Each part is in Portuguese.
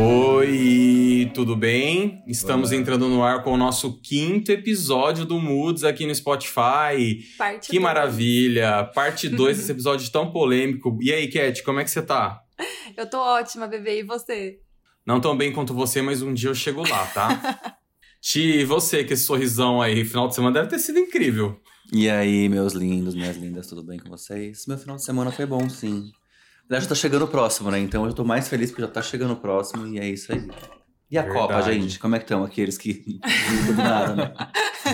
Oi, tudo bem? Estamos Olá. entrando no ar com o nosso quinto episódio do Moods aqui no Spotify. Parte Que dois. maravilha! Parte 2 desse episódio tão polêmico. E aí, Cat, como é que você tá? Eu tô ótima, bebê. E você? Não tão bem quanto você, mas um dia eu chego lá, tá? Ti, e você, que esse sorrisão aí, final de semana deve ter sido incrível. E aí, meus lindos, minhas lindas, tudo bem com vocês? Meu final de semana foi bom, sim. Já tá chegando o próximo, né? Então eu tô mais feliz porque já tá chegando o próximo e é isso aí. E a Verdade. Copa, gente? Como é que estão aqueles que não nada, né?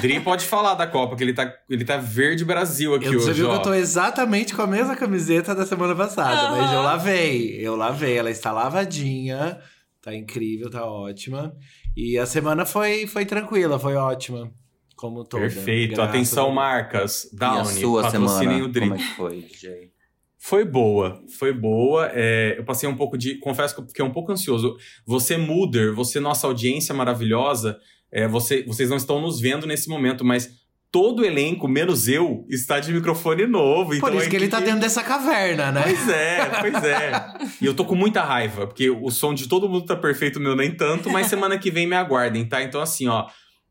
Dri pode falar da Copa, que ele tá, ele tá verde Brasil aqui Eu, hoje, você viu ó. que eu tô exatamente com a mesma camiseta da semana passada, Aham. mas eu lavei. Eu lavei, ela está lavadinha, tá incrível, tá ótima. E a semana foi, foi tranquila, foi ótima. Como toda. Perfeito. graças Atenção, marcas. e a Downy, sua patrocinem semana, o Dri. como é que foi, DJ? Foi boa, foi boa. É, eu passei um pouco de. Confesso que eu fiquei um pouco ansioso. Você, Muder, você, nossa audiência maravilhosa, é, você, vocês não estão nos vendo nesse momento, mas todo o elenco, menos eu, está de microfone novo. Por então isso a que ele tá equipe- dentro dessa caverna, né? Pois é, pois é. E eu tô com muita raiva, porque o som de todo mundo tá perfeito, o meu nem tanto, mas semana que vem me aguardem, tá? Então, assim, ó.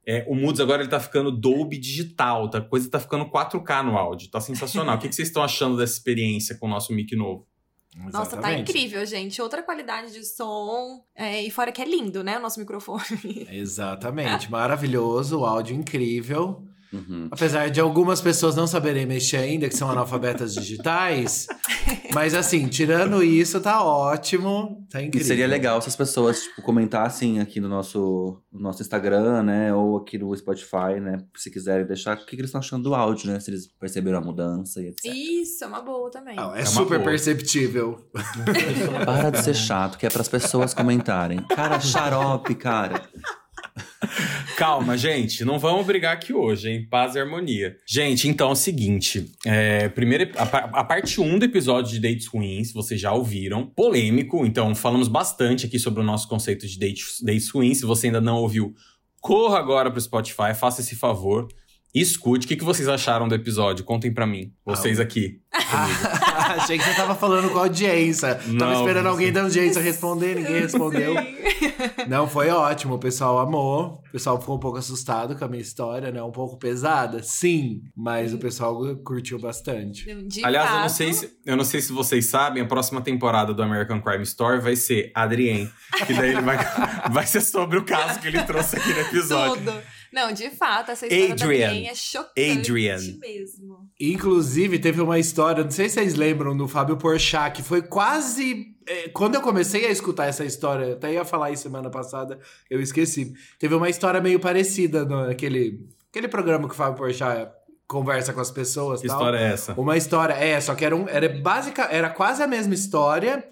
é, o Moods agora ele tá ficando Dolby digital, tá? A coisa tá ficando 4K no áudio, tá sensacional. o que, que vocês estão achando dessa experiência com o nosso mic novo? Nossa, tá Exatamente. incrível, gente. Outra qualidade de som. é, e fora que é lindo, né? O nosso microfone. Exatamente, maravilhoso, o áudio incrível. Uhum. Apesar de algumas pessoas não saberem mexer ainda, que são analfabetas digitais. mas assim, tirando isso, tá ótimo. Tá E incrível. seria legal se as pessoas, tipo, comentassem aqui no nosso, no nosso Instagram, né? Ou aqui no Spotify, né? Se quiserem deixar, o que, que eles estão achando do áudio, né? Se eles perceberam a mudança e etc. Isso, é uma boa também. Não, é, É uma super boa. perceptível. Para de ser chato, que é pras pessoas comentarem. Cara, xarope, cara. Calma, gente, não vamos brigar aqui hoje, hein? Paz e harmonia. Gente, então é o seguinte: é, primeiro, a, a parte 1 do episódio de dates ruins, vocês já ouviram, polêmico, então falamos bastante aqui sobre o nosso conceito de dates, dates ruins. Se você ainda não ouviu, corra agora pro Spotify, faça esse favor. Escute, o que, que vocês acharam do episódio? Contem pra mim, vocês aqui. Ah, achei que você tava falando com a audiência. Tava Não, esperando você- alguém da audiência responder, ninguém respondeu. Não, foi ótimo. O pessoal amou. O pessoal ficou um pouco assustado com a minha história, né? Um pouco pesada, sim. Mas o pessoal curtiu bastante. De Aliás, eu não, sei se, eu não sei se vocês sabem, a próxima temporada do American Crime Story vai ser Adrien. Que daí ele vai, vai ser sobre o caso que ele trouxe aqui no episódio. Tudo. Não, de fato, essa história Adrian. da Adrienne é chocante Adrian. mesmo. Inclusive, teve uma história, não sei se vocês lembram, do Fábio Porchat, que foi quase. é, quando eu comecei a escutar essa história, eu até ia falar isso semana passada, eu esqueci. Teve uma história meio parecida naquele aquele programa que o Fábio Porchat conversa com as pessoas Que tal. história é essa? Uma história, é, só que era, um, era básica, era quase a mesma história,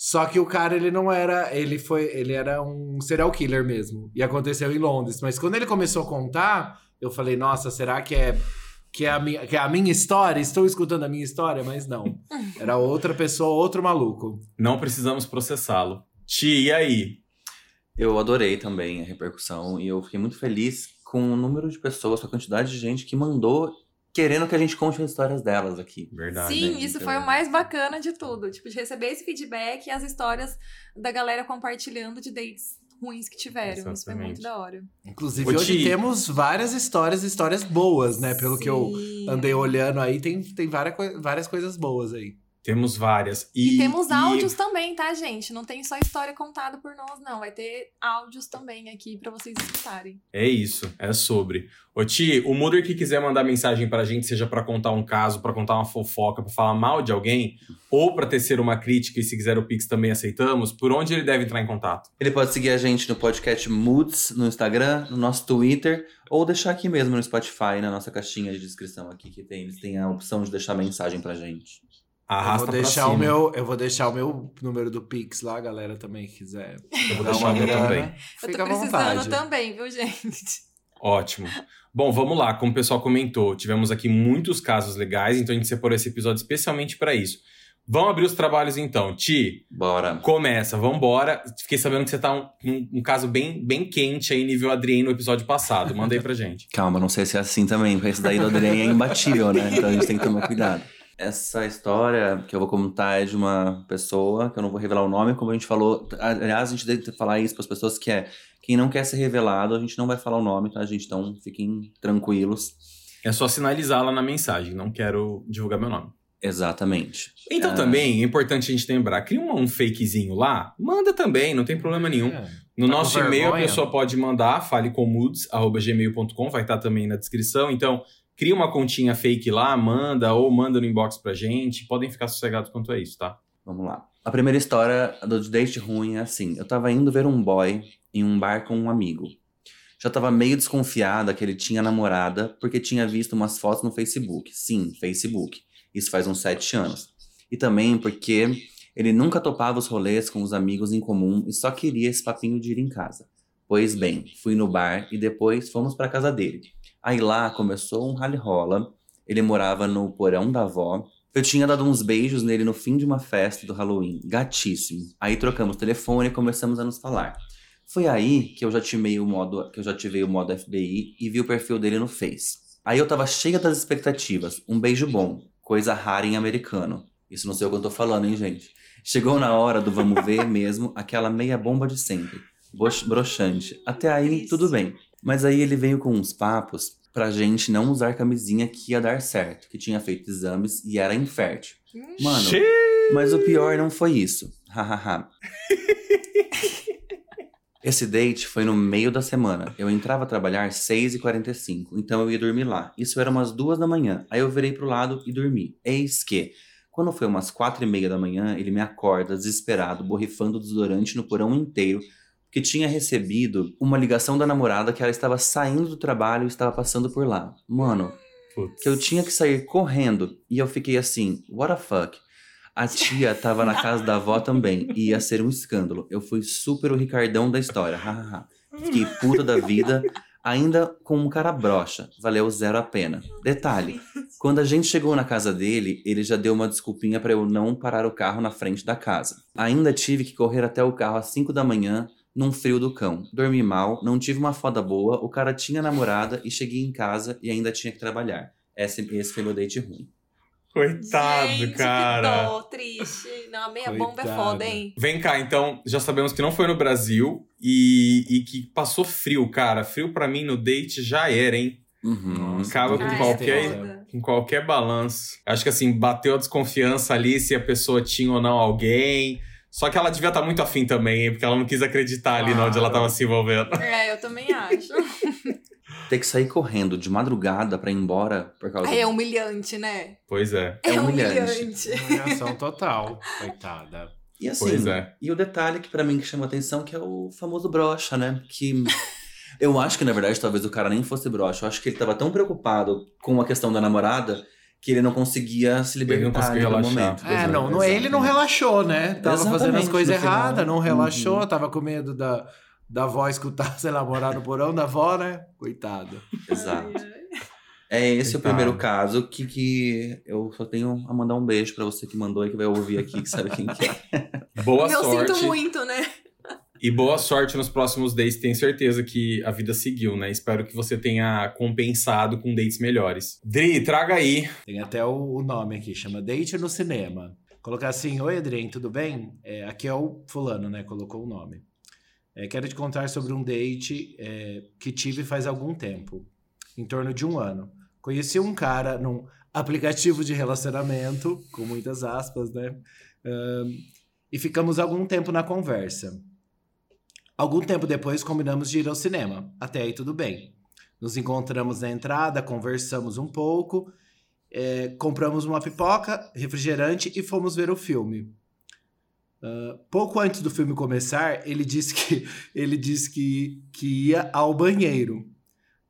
só que o cara ele não era, ele foi, ele era um serial killer mesmo. E aconteceu em Londres, mas quando ele começou a contar, eu falei, nossa, será que é que é a minha, que é a minha história? Estou escutando a minha história, mas não. Era outra pessoa, outro maluco. Não precisamos processá-lo. Ti, e aí? Eu adorei também a repercussão e eu fiquei muito feliz com o número de pessoas, com a quantidade de gente que mandou querendo que a gente conte as histórias delas aqui. Verdade. Sim, né? isso Então- foi o mais bacana de tudo. Tipo, de receber esse feedback e as histórias da galera compartilhando de dates ruins que tiveram. Isso foi Exatamente. muito da hora. Inclusive, hoje temos várias histórias, histórias boas, né? Pelo que eu Sim. andei olhando aí, tem, tem várias, várias coisas boas aí. Temos várias. E, E, temos e- áudios também, tá, gente? Não tem só história contada por nós, não. Vai ter áudios também aqui pra vocês escutarem. É isso, é sobre. Ô Ti, o Muder que quiser mandar mensagem pra gente, seja pra contar um caso, pra contar uma fofoca, pra falar mal de alguém, ou pra tecer uma crítica, e se quiser o Pix também aceitamos, por onde ele deve entrar em contato? Ele pode seguir a gente no podcast Moods no Instagram, no nosso Twitter, ou deixar aqui mesmo no Spotify, na nossa caixinha de descrição aqui que tem. Eles têm a opção de deixar mensagem pra gente. Arrasta eu vou deixar pra o meu, eu vou deixar o meu número do Pix lá, galera também que quiser. Eu vou deixar o meu também. Eu Fica tô à precisando vontade. também, viu, gente? Ótimo. Bom, vamos lá. Como o pessoal comentou, tivemos aqui muitos casos legais, então a gente separou esse episódio especialmente para isso. Vamos abrir os trabalhos então. Ti, Bora. começa, vambora. Fiquei sabendo que você tá um, um, um caso bem, bem quente aí, nível Adrien, no episódio passado. Manda aí pra gente. Calma, não sei se é assim também, porque esse daí do Adrien é imbatível, né? Então a gente tem que tomar cuidado. Essa história que eu vou contar é de uma pessoa, que eu não vou revelar o nome, como a gente falou. Aliás, a gente deve falar isso para as pessoas que é quem não quer ser revelado, a gente não vai falar o nome, tá, gente? Então fiquem tranquilos. É só sinalizar lá na mensagem, não quero divulgar meu nome. Exatamente. Então Ah. também é importante a gente lembrar, cria um, fakezinho lá, manda também, não tem problema nenhum. É. No Tá nosso e-mail a pessoa pode mandar falecomudes@gmail.com, vai estar também na descrição. Então, cria uma continha fake lá, manda ou manda no inbox pra gente. Podem ficar sossegados quanto a isso, tá? Vamos lá. A primeira história do date ruim é assim: eu tava indo ver um boy em um bar com um amigo. Já tava meio desconfiada que ele tinha namorada porque tinha visto umas fotos no Facebook. Sim, Facebook. Isso faz uns sete anos. E também porque ele nunca topava os rolês com os amigos em comum e só queria esse papinho de ir em casa. Pois bem, fui no bar e depois fomos pra casa dele. Aí lá começou um rally-rola. Ele morava no porão da avó. Eu tinha dado uns beijos nele no fim de uma festa do Halloween. Gatíssimo. Aí trocamos telefone e começamos a nos falar. Foi aí que eu já ativei o modo, que eu já ativei o modo FBI e vi o perfil dele no Face. Aí eu tava cheia das expectativas. Um beijo bom. Coisa rara em americano. Isso não sei o que eu tô falando, hein, gente? Chegou na hora do vamos ver mesmo, aquela meia bomba de sempre. Broxante. Até aí, tudo bem. Mas aí ele veio com uns papos pra gente não usar camisinha que ia dar certo, que tinha feito exames e era infértil. Mano, Xiii. mas o pior não foi isso. Hahaha. Esse date foi no meio da semana. Eu entrava a trabalhar às 6h45, então eu ia dormir lá. Isso era umas duas da manhã. Aí eu virei pro lado e dormi. Eis que, quando foi umas quatro e meia da manhã, ele me acorda desesperado, borrifando desodorante no porão inteiro, porque tinha recebido uma ligação da namorada que ela estava saindo do trabalho e estava passando por lá. Mano, Putz. que eu tinha que sair correndo. E eu fiquei assim, what the fuck? A tia tava na casa da avó também, e ia ser um escândalo. Eu fui super o Ricardão da história. Fiquei puta da vida, ainda com um cara broxa. Valeu zero a pena. Detalhe, quando a gente chegou na casa dele, ele já deu uma desculpinha pra eu não parar o carro na frente da casa. Ainda tive que correr até o carro às 5 da manhã, num frio do cão. Dormi mal, não tive uma foda boa, o cara tinha namorada e cheguei em casa e ainda tinha que trabalhar. Esse, esse foi meu date ruim. Coitado, Gente, cara. Que dó, triste. Não, a meia bomba é Coitado. foda, hein? Vem cá, então, já sabemos que não foi no Brasil e, e que passou frio, cara. Frio pra mim no date já era, hein? Uhum. Nossa, Acaba com Ah, é qualquer, com qualquer balanço. Acho que assim, bateu a desconfiança ali se a pessoa tinha ou não alguém. Só que ela devia estar muito afim também? Porque ela não quis acreditar ali na onde ela tava se envolvendo. É, eu também acho. Ter que sair correndo de madrugada pra ir embora por causa Aí é humilhante, né? Pois é. É É humilhante. humilhante. Humilhação total. Coitada. E assim, Pois é. e o detalhe que pra mim que chama atenção que é o famoso brocha, né? Que eu acho que na verdade talvez o cara nem fosse brocha. Eu acho que ele tava tão preocupado com a questão da namorada que ele não conseguia se Ele não libertar conseguia relaxar. momento. É, Exato, não, não, ele não relaxou, né? Tava fazendo as Exatamente, coisas no erradas, não relaxou, Uhum. tava com medo da, da avó escutar, sei lá, morar no porão da avó, né? Coitado. Exato. É esse o Coitado. primeiro caso que, que eu só tenho a mandar um beijo pra você que mandou e que vai ouvir aqui, que sabe quem que é. Boa eu sorte. sinto muito, né? E boa sorte nos próximos dates. Tenho certeza que a vida seguiu, né? Espero que você tenha compensado com dates melhores. Dri, traga aí. Tem até o, nome aqui, chama Date no Cinema. Colocar assim, oi Adrien, tudo bem? É, aqui é o fulano, né? Colocou o nome. É, quero te contar sobre um date é, que tive faz algum tempo. Em torno de um ano. Conheci um cara num aplicativo de relacionamento, com muitas aspas, né? Ahn, e ficamos algum tempo na conversa. Algum tempo depois combinamos de ir ao cinema. Até aí tudo bem. Nos encontramos na entrada, conversamos um pouco, é, compramos uma pipoca, refrigerante e fomos ver o filme. Ah, pouco antes do filme começar, ele disse que ele disse que, que ia ao banheiro.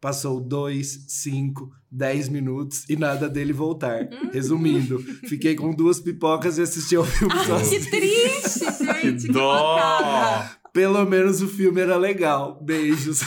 Passou dois, cinco, dez minutos e nada dele voltar. Resumindo, fiquei com duas pipocas e assisti ao filme Ai, sozinho. que triste, gente. Que dó! mancada. Pelo menos o filme era legal. Beijos.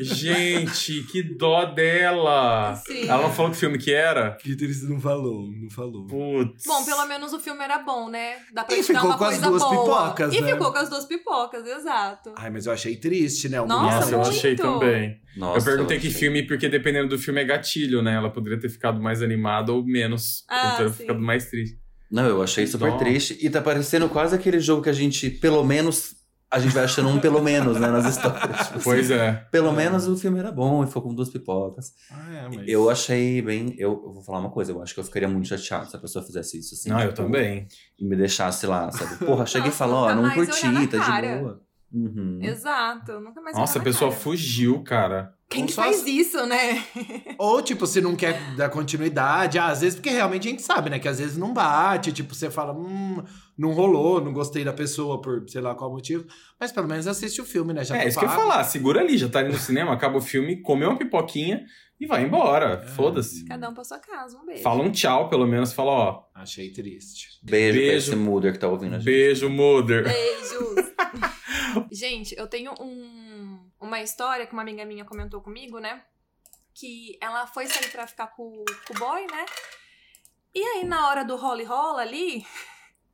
Gente, que dó dela. Sim. Ela não falou que filme que era? Peter não falou, não falou. Putz. Bom, pelo menos o filme era bom, né? Dá pra E ficou uma com as coisa duas boa. pipocas, E né? ficou com as duas pipocas, exato. Ai, mas eu achei triste, né? O Nossa, Nossa, eu achei também. Nossa, eu perguntei que achei. filme, porque dependendo do filme é gatilho, né? Ela poderia ter ficado mais animada ou menos. Ah, ou ter sim. ficado mais triste. Não, eu achei super triste. E tá parecendo quase aquele jogo que a gente, pelo menos, a gente vai achando um pelo menos, né, nas histórias. Tipo Pois assim, é. Pelo menos o filme era bom e foi com duas pipocas. Ah, é, mas... Eu achei bem. Eu, eu vou falar uma coisa, eu acho que eu ficaria muito chateado se a pessoa fizesse isso assim. Não, eu tipo, também. E me deixasse lá, sabe? Porra, cheguei e falou, ó, não curti, tá de boa. Uhum. Exato. Nunca mais Nossa, a pessoa cara. fugiu, cara. Quem Ou que faz as- isso, né? Ou, tipo, se não quer dar continuidade, ah, às vezes, porque realmente a gente sabe, né? Que às vezes não bate, tipo, você fala, hum, não rolou, não gostei da pessoa por sei lá qual motivo. Mas pelo menos assiste o filme, né? Já é, tá isso que eu ia pago. falar. Segura ali, já tá ali no cinema, acaba o filme, come uma pipoquinha e vai embora. É. Foda-se. Cada um pra sua casa. Um beijo. Fala um tchau, pelo menos. Fala, ó. Achei triste. Beijo, pra Beijo. esse Mother que tá ouvindo a gente. Beijo, Mother. Beijos. Gente, eu tenho um, uma história que uma amiga minha comentou comigo, né? Que ela foi sair pra ficar com, com o boy, né? E aí, na hora do rola e rola ali,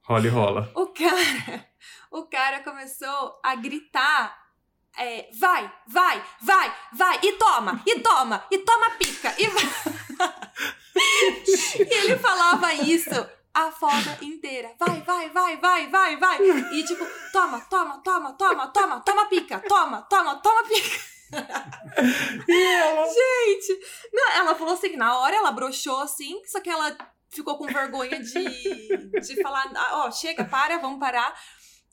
Rola e rola. o cara, o cara começou a gritar. É, vai, vai, vai, vai, e toma, e toma, e toma pica, e vai. e ele falava isso a foda inteira. Vai, vai, vai, vai, vai, vai. E tipo, toma, toma, toma, toma, toma, toma pica, toma, toma, toma pica. Gente, não, ela falou assim, na hora ela broxou assim, só que ela ficou com vergonha de, de falar, "Ah, ó, chega, para, vamos parar.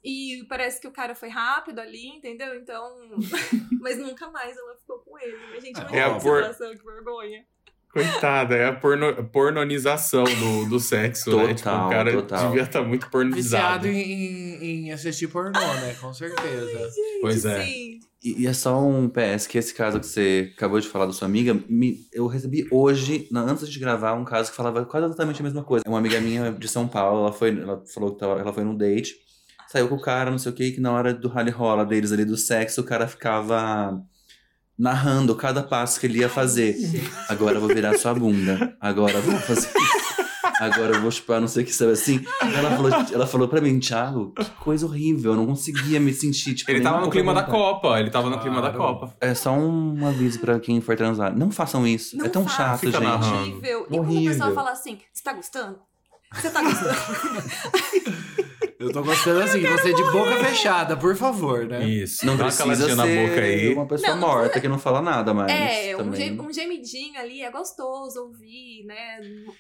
E parece que o cara foi rápido ali, entendeu? Então. Mas nunca mais ela ficou com ele. Mas, gente, É imagina a a por- situação, que vergonha. Coitada, é a porno- pornonização do, do sexo, né? Tipo, Total, o cara total. devia estar muito pornizado. Viciado em, em assistir pornô, né? Com certeza. Pois é. Sim. E, e é só um PS, que esse caso que você acabou de falar da sua amiga, me- eu recebi hoje, na- antes de gravar, um caso que falava quase exatamente a mesma coisa. Uma amiga minha de São Paulo, ela, foi, ela falou que tava- ela foi num date, saiu com o cara, não sei o que, que na hora do rally rola deles ali do sexo, o cara ficava narrando cada passo que ele ia fazer. Agora eu vou virar sua bunda. Agora eu vou fazer isso. Agora eu vou chupar não sei o que, sabe assim? Ela falou, ela falou pra mim, Thiago, que coisa horrível. Eu não conseguia me sentir, tipo... Ele tava no clima da. Copa. Ele tava no clima da. Copa. É só um aviso pra quem for transar. Não façam isso. Não é tão chato, Fica gente. narrando. Horrível. E quando a Horrível. pessoa fala assim, você tá gostando? Você tá gostando? Eu tô gostando assim, você de boca fechada, por favor, né? Isso. Não Dá precisa caladinha na ser boca aí. uma pessoa Não, não morta que não fala nada, mas é, um, um gemidinho ali é gostoso ouvir, né?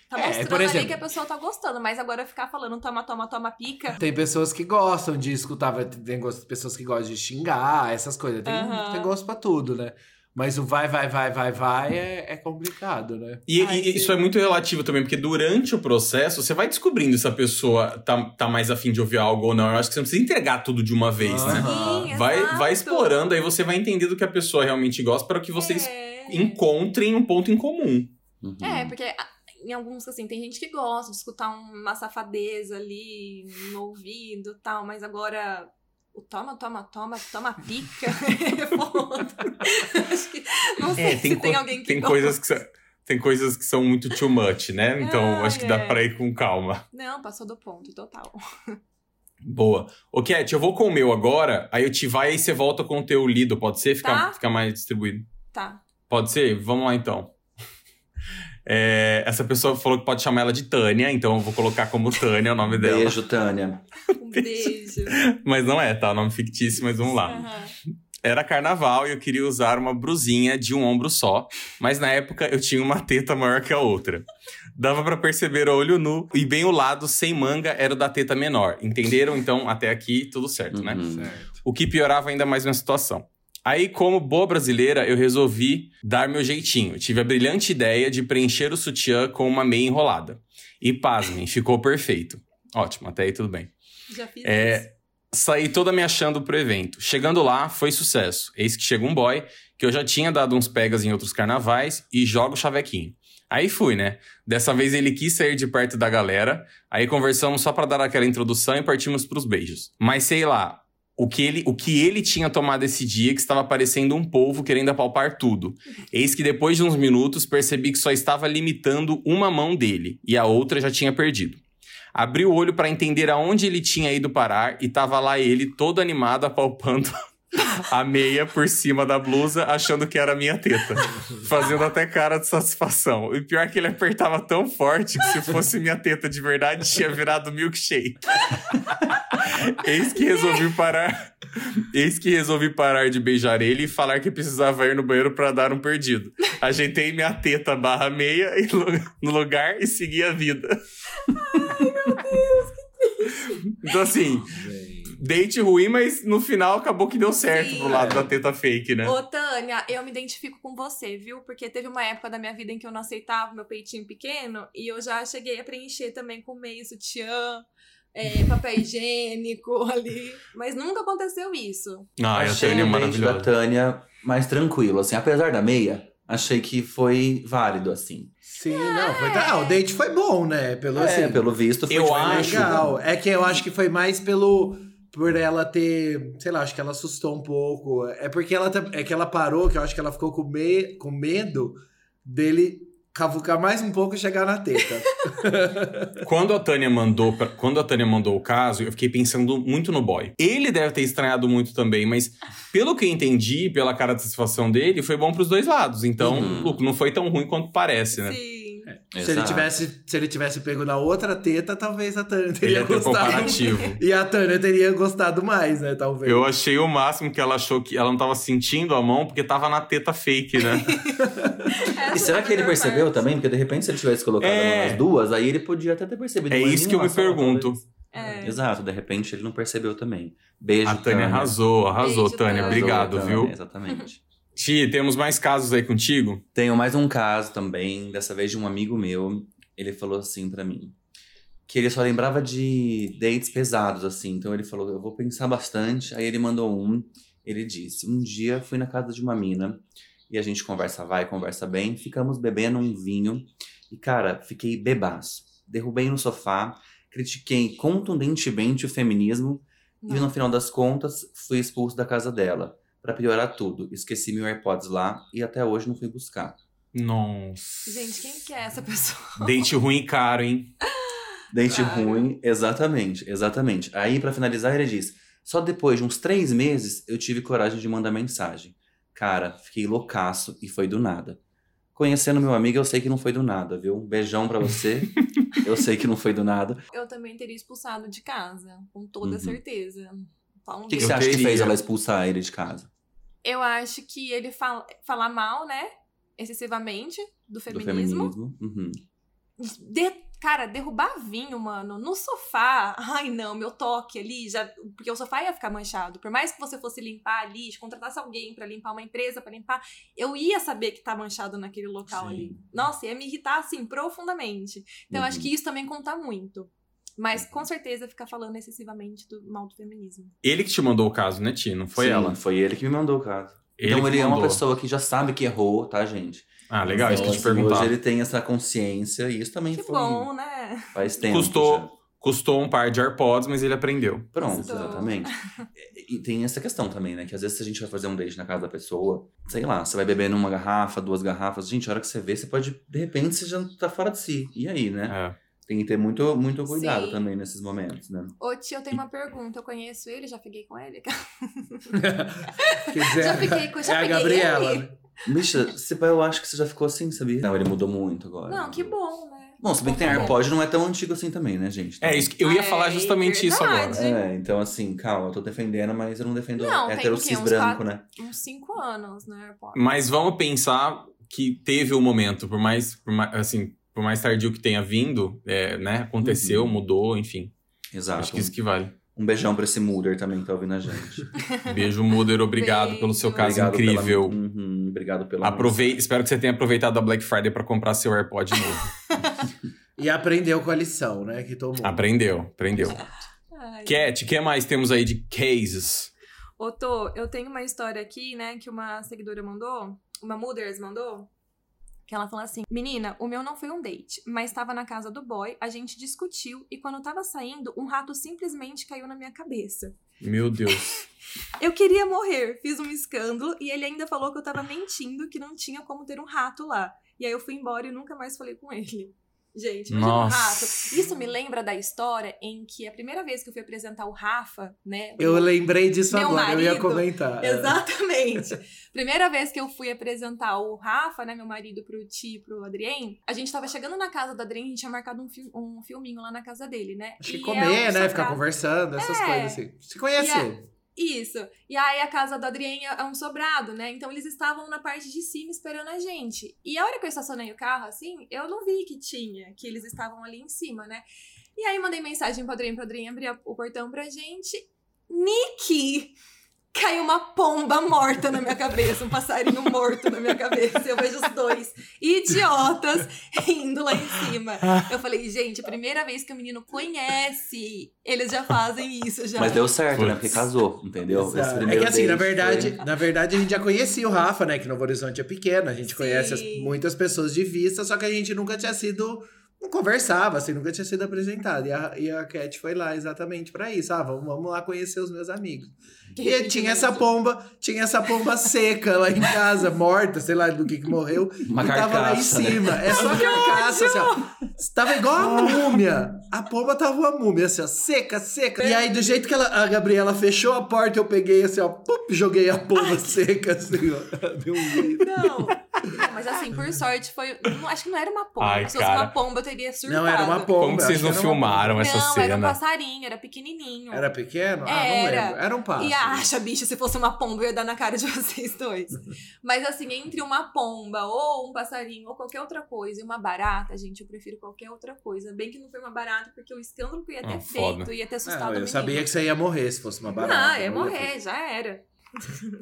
Tá É, mostrando por ali exemplo- que a pessoa tá gostando, mas agora ficar falando toma, toma, toma, pica. Tem pessoas que gostam de escutar, tem pessoas que gostam de xingar, essas coisas. Tem, tem gosto pra tudo, né? Mas o vai, vai, vai, vai, vai é, é complicado, né? E, Ai, e sim. isso é muito relativo também, porque durante o processo você vai descobrindo se a pessoa tá, tá mais afim de ouvir algo ou não. Eu acho que você não precisa entregar tudo de uma vez, né? Aham. Sim, Vai, exato. vai explorando, aí você vai entender do que a pessoa realmente gosta para que vocês É. encontrem um ponto em comum. Uhum. É, porque em alguns, assim, tem gente que gosta de escutar uma safadeza ali no ouvido e tal, mas agora o toma, toma, toma, toma pica é foda. Acho que não sei se tem alguém que tem coisas que são, tem coisas que são muito too much, né? Então Ai, acho que dá é. pra ir com calma. Não, passou do ponto, total. Boa. Ô, Cat, eu vou com o meu agora, aí eu te vai e você volta com o teu lido, pode ser? Fica, Tá. fica mais distribuído. Tá. Pode ser? Vamos lá então. É, essa pessoa falou que pode chamar ela de Tânia, então eu vou colocar como Tânia o nome dela. Beijo, Tânia. Um beijo. Mas não é, tá? Nome fictício, mas vamos lá. Aham. Era carnaval e eu queria usar uma brusinha de um ombro só, mas na época eu tinha uma teta maior que a outra. Dava pra perceber a olho nu e bem o lado sem manga era o da teta menor. Entenderam? Então, até aqui tudo certo, né? Uhum. Certo. O que piorava ainda mais minha situação. Aí, como boa brasileira, eu resolvi dar meu jeitinho. Tive a brilhante ideia de preencher o sutiã com uma meia enrolada. E pasmem, ficou perfeito. Ótimo, até aí tudo bem. Já fiz É, isso. Saí toda me achando pro evento. Chegando lá, foi sucesso. Eis que chega um boy, que eu já tinha dado uns pegas em outros carnavais, e joga o chavequinho. Aí fui, né? Dessa vez ele quis sair de perto da galera, aí conversamos só pra dar aquela introdução e partimos pros beijos. Mas sei lá, o que, ele, o que ele tinha tomado esse dia, que estava parecendo um polvo querendo apalpar tudo. Eis que depois de uns minutos percebi que só estava limitando uma mão dele e a outra já tinha perdido. Abri o olho para entender aonde ele tinha ido parar e tava lá ele todo animado apalpando a meia por cima da blusa, achando que era minha teta. Fazendo até cara de satisfação. E pior é que ele apertava tão forte que se fosse minha teta de verdade, tinha virado milkshake. Eis que resolvi parar. Eis que resolvi parar de beijar ele e falar que precisava ir no banheiro para dar um perdido. Ajeitei minha teta barra meia no lugar e segui a vida. Ai, meu Deus, que triste. Então, assim, date ruim, mas no final acabou que deu certo Sim. pro lado da teta fake, né? Ô, Tânia, eu me identifico com você, viu? Porque teve uma época da minha vida em que eu não aceitava meu peitinho pequeno e eu já cheguei a preencher também com meio sutiã, é, papel higiênico ali. Mas nunca aconteceu isso. Ah, achei Tânia é o date da. Tânia mais tranquilo, assim. Apesar da meia, achei que foi válido, assim. Sim, não, foi, ah, o date foi bom, né? Pelo, É, assim, pelo visto, foi Eu tipo, acho- legal. É que eu acho que foi mais pelo por ela ter, sei lá, acho que ela assustou um pouco. É porque ela é que ela parou, que eu acho que ela ficou com, me, com medo dele cavucar mais um pouco e chegar na teta. Quando a Tânia mandou, pra- quando a Tânia mandou o caso, eu fiquei pensando muito no boy. Ele deve ter estranhado muito também, mas pelo que eu entendi, pela cara de satisfação dele, foi bom pros dois lados. Então, Uhum. Não foi tão ruim quanto parece, né? Sim. Se, ele tivesse, se ele tivesse pego na outra teta, talvez a Tânia teria ia ter gostado. E a Tânia teria gostado mais, né? Talvez. Eu achei o máximo que ela achou que ela não tava sentindo a mão porque tava na teta fake, né? E será que ele percebeu parte. também? Porque de repente, se ele tivesse colocado É. as duas, aí ele podia até ter percebido. É isso que eu me pergunto. talvez. É. Exato, de repente ele não percebeu também. Beijo, A Tânia arrasou, arrasou, Beijo, Tânia. Tânia. Obrigado, Arrasou, viu? Tânia, Exatamente. Ti, temos mais casos aí contigo? Tenho mais um caso também, dessa vez de um amigo meu. Ele falou assim pra mim. Que ele só lembrava de dates pesados, assim. Então ele falou, eu vou pensar bastante. Aí ele mandou um. Ele disse, um dia fui na casa de uma mina. E a gente conversa vai, conversa bem. Ficamos bebendo um vinho. E, cara, fiquei bebaço. Derrubei no sofá. Critiquei contundentemente o feminismo. E no final das contas, fui expulso da casa dela. Pra piorar tudo, esqueci meu AirPods lá e até hoje não fui buscar. Nossa. Gente, quem que é essa pessoa? Date ruim e caro, hein? Dente Claro. ruim, exatamente, exatamente. Aí, pra finalizar, ele diz: só depois de uns três meses eu tive coragem de mandar mensagem. Cara, fiquei loucaço e foi do nada. Conhecendo meu amigo, eu sei que não foi do nada, viu? Um beijão pra você. eu sei que não foi do nada. Eu também teria expulsado de casa, com toda Uhum. certeza. O que, você acha que fez ela expulsar ele de casa? Eu acho que ele fala, falar mal, né? Excessivamente do Do feminismo. feminismo? Uhum. De- cara, derrubar vinho, mano, no sofá. Ai, não, meu toque ali já. Porque o sofá ia ficar manchado. Por mais que você fosse limpar ali, contratasse alguém pra limpar, uma empresa pra limpar, eu ia saber que tá manchado naquele local Sim. ali. Nossa, ia me irritar, assim, profundamente. Então, eu acho Uhum. que isso também conta muito. Mas com certeza ficar falando excessivamente do mal do feminismo. Ele que te mandou o caso, né, Ti? Não foi Sim, ela? Foi ele que me mandou o caso. Ele então ele é uma mandou. pessoa que já sabe que errou, tá, gente? Ah, legal, isso que eu te Então, assim, perguntar. Hoje ele tem essa consciência e isso também Que foi bom, né? faz tempo. Custou, já. custou um par de AirPods, mas ele aprendeu. Pronto, Custou. exatamente. E e tem essa questão também, né? Que às vezes se a gente vai fazer um date na casa da pessoa, sei lá, você vai beber numa garrafa, duas garrafas, gente, a hora que você vê, você pode, de repente, você já tá fora de si. E aí, né? É. Tem que ter muito, muito cuidado Sim. também nesses momentos, né? Ô, tio, eu tenho uma pergunta. Eu conheço ele, já fiquei com ele? Já fiquei com- já é a Gabriela. ele. né? Bicha, se pá, eu acho que você já ficou assim, sabia? Não, ele mudou muito agora. Não, que bom, né? Bom, se bem que tem. AirPod, não é tão antigo assim também, né, gente? É, isso que eu ia Ah, falar é justamente isso agora. verdade. É, então assim, calma, eu tô defendendo, mas eu não defendo Não, cis branco, quatro- né? Uns cinco anos, né, AirPod? Mas vamos pensar que teve o momento, por mais, por mais, assim, por mais tardio que tenha vindo, é, né? Aconteceu, Uhum. mudou, enfim. Exato. Acho que isso que vale. Um beijão pra esse Muder também que tá ouvindo a gente. Beijo, Muder. Obrigado Beijo. pelo seu caso Obrigado pela- incrível. Uhum, obrigado pela Aprovei, espero que você tenha aproveitado a Black Friday para comprar seu AirPod novo. E aprendeu com a lição, né? Que tomou. aprendeu, aprendeu. Ai. Cat, o que mais temos aí de cases? Ô, Tô, eu tenho uma história aqui, né, que uma seguidora mandou, uma Mothers mandou, que ela falou assim: Menina, o meu não foi um date, mas tava na casa do boy, a gente discutiu e quando tava saindo, um rato simplesmente caiu na minha cabeça. Meu Deus. Eu queria morrer, fiz um escândalo e ele ainda falou que eu tava mentindo, que não tinha como ter um rato lá. E aí eu fui embora e nunca mais falei com ele. Gente, imagina Nossa. rato. Isso me lembra da história em que a primeira vez que eu fui apresentar o Rafa, né? Eu lembrei disso agora, eu ia marido. comentar. Exatamente. Primeira vez que eu fui apresentar o Rafa, né, meu marido, pro Ti e pro Adrien, a gente tava chegando na casa do Adrien, a gente tinha marcado um, fil- um filminho lá na casa dele, né? Acho que comer, é né? Ficar conversando, essas É. coisas assim. Se conhecer. Isso. E aí a casa do Adrien é um sobrado, né? Então eles estavam na parte de cima esperando a gente. E a hora que eu estacionei o carro, assim, eu não vi que tinha, que eles estavam ali em cima, né? E aí mandei mensagem pro Adrien, pro Adrien abrir o portão pra gente. Niki! Caiu uma pomba morta na minha cabeça, um passarinho morto na minha cabeça. Eu vejo os dois idiotas indo lá em cima. Eu falei, gente, primeira vez que o menino conhece, eles já fazem isso já. Mas deu certo, né? Porque casou, entendeu? É que assim, na verdade, foi- na verdade, a gente já conhecia o Rafa, né? Que Novo Horizonte é pequeno, a gente Sim. conhece as- muitas pessoas de vista, só que a gente nunca tinha sido. Não conversava, assim, nunca tinha sido apresentado. E a, e a Cat foi lá exatamente pra isso. Ah, vamos, vamos lá conhecer os meus amigos. Que E tinha essa arrependimento. pomba, tinha essa pomba seca lá em casa, morta, sei lá do que que morreu. Uma e tava lá em carcaça, né? cima. É só carcaça, assim, ó. Tava igual a múmia. A pomba tava uma múmia, assim, ó, seca, seca. E aí, do jeito que ela, a Gabriela fechou a porta, eu peguei assim, ó, pup, joguei a pomba seca, assim, ó. Deu um jeito. Não. Não, mas assim, por sorte, foi. não- acho que não era uma pomba. Ai, Se fosse cara. uma pomba, eu teria surtado. Não, era uma pomba. Como que vocês não era uma filmaram Não, essa era um cena? passarinho, era pequenininho. Era pequeno? Ah, não Era. lembro. Era um pássaro. E acha, bicha, se fosse uma pomba, eu ia dar na cara de vocês dois. Mas assim, entre uma pomba ou um passarinho ou qualquer outra coisa e uma barata, gente, eu prefiro qualquer outra coisa. Bem que não foi uma barata, porque o escândalo que eu ia ter Ah, feito foda. ia ter Não, assustado o eu sabia que você ia morrer se fosse uma barata. Não, ia morrer, já era.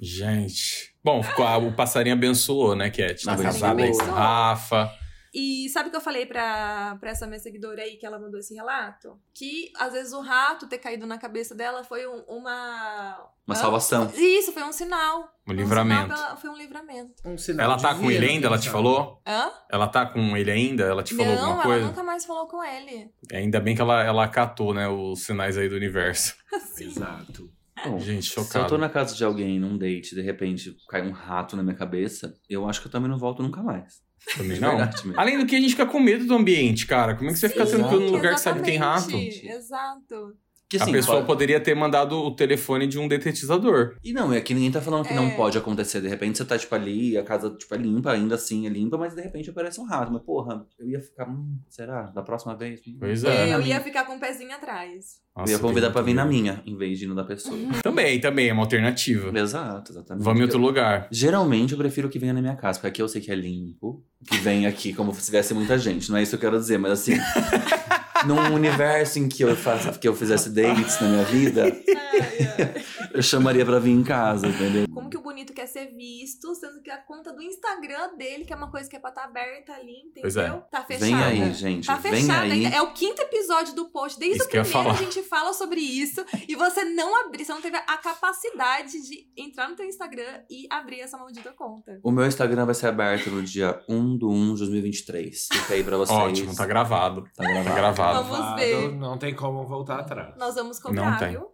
Gente. Bom, ficou, a- o passarinho abençoou, né, Cat? Tá casada aí com. Rafa. E sabe o que eu falei pra, pra essa minha seguidora aí que ela mandou esse relato? Que às vezes o rato ter caído na cabeça dela foi um- uma. Uma salvação. Isso, foi um sinal. Um Foi livramento. sinal pra- foi um livramento. Um sinal Ela tá com ele ainda? Ela te falou? Hã? Ela tá com ele ainda? Ela te falou não, alguma ela coisa? nunca mais falou com ele. Ainda bem que ela, ela acatou, né, os sinais aí do universo. Assim. Exato. Bom, Gente, se eu chocado. tô na casa de alguém num date e de repente cai um rato na minha cabeça, eu acho que eu também não volto nunca mais. Também não. Além do que, a gente fica com medo do ambiente, cara. Como é que você fica Sim, tranquilo num lugar que sabe que tem rato? Exato. Que, A assim, pessoa pode- poderia ter mandado o telefone de um detetizador. E não, é que ninguém tá falando que não É. pode acontecer. De repente você tá, tipo, ali, a casa, tipo, é limpa, ainda assim é limpa, mas de repente aparece um rato. Mas, porra, eu ia ficar, hum, será? Da próxima vez? Hum. Pois Eu é. ia eu ia ficar com o pezinho atrás. Eu Nossa, ia convidar pra vir na minha, em vez de ir no da pessoa. Também, também, é uma alternativa. Exato, exatamente. Vamos em outro lugar. Geralmente eu prefiro que venha na minha casa, porque aqui eu sei que é limpo. Que vem aqui como se tivesse muita gente. Não é isso que eu quero dizer, mas assim. num universo em que eu, faço, que eu fizesse dates na minha vida, eu chamaria pra vir em casa, entendeu? Como que o bonito quer ser visto, sendo que a conta do Instagram dele, que é uma coisa que é pra estar aberta ali, entendeu? Pois é. Tá fechada. Vem aí, gente. Tá vem fechada aí. ainda. É o quinto episódio do post. Desde Isso o primeiro a gente fala sobre isso. E você não abrir, você não teve a capacidade de entrar no teu Instagram e abrir essa maldita conta. O meu Instagram vai ser aberto no dia 1 do 1 de 2023. Fica aí pra vocês. Ótimo, tá gravado. Tá gravado. Tá gravado. Vamos ver. Não tem como voltar atrás. Nós vamos Não cobrar, tem. viu?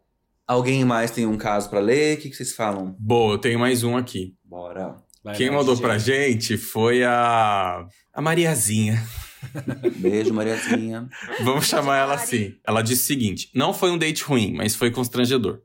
Alguém mais tem um caso pra ler? O que, que vocês falam? Boa, eu tenho mais um aqui. Bora. Vai Quem mandou DJ. pra gente foi a. A Mariazinha. Beijo, Mariazinha. Vamos chamar ela assim. Ela disse o seguinte: não foi um date ruim, mas foi constrangedor.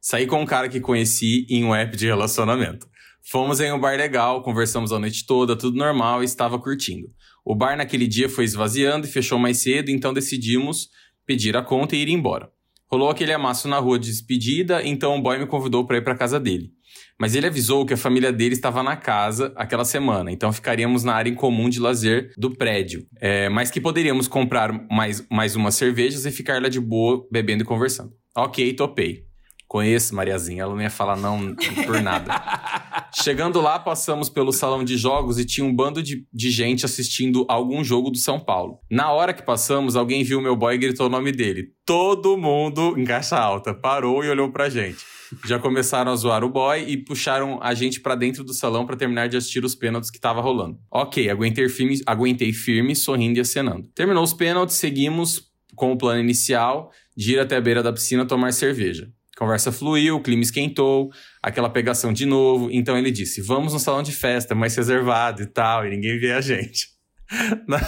Saí com um cara que conheci em um app de relacionamento. Fomos em um bar legal, conversamos a noite toda, tudo normal e estava curtindo. O bar naquele dia foi esvaziando e fechou mais cedo, então decidimos pedir a conta e ir embora. Rolou aquele amasso na rua de despedida, então o boy me convidou para ir para casa dele. Mas ele avisou que a família dele estava na casa aquela semana, então ficaríamos na área em comum de lazer do prédio. É, mas que poderíamos comprar mais, mais umas cervejas e ficar lá de boa, bebendo e conversando. Ok, topei. Conheço Mariazinha, ela não ia falar não por nada. Chegando lá, passamos pelo salão de jogos e tinha um bando de, de gente assistindo algum jogo do São Paulo. Na hora que passamos, alguém viu meu boy e gritou o nome dele. Todo mundo, em caixa alta, parou e olhou pra gente. Já começaram a zoar o boy e puxaram a gente pra dentro do salão pra terminar de assistir os pênaltis que tava rolando. Ok, aguentei firme, aguentei firme, sorrindo e acenando. Terminou os pênaltis, seguimos com o plano inicial de ir até a beira da piscina tomar cerveja. Conversa fluiu, o clima esquentou, aquela pegação de novo. Então ele disse: Vamos no salão de festa, mais reservado e tal, e ninguém vê a gente. Na,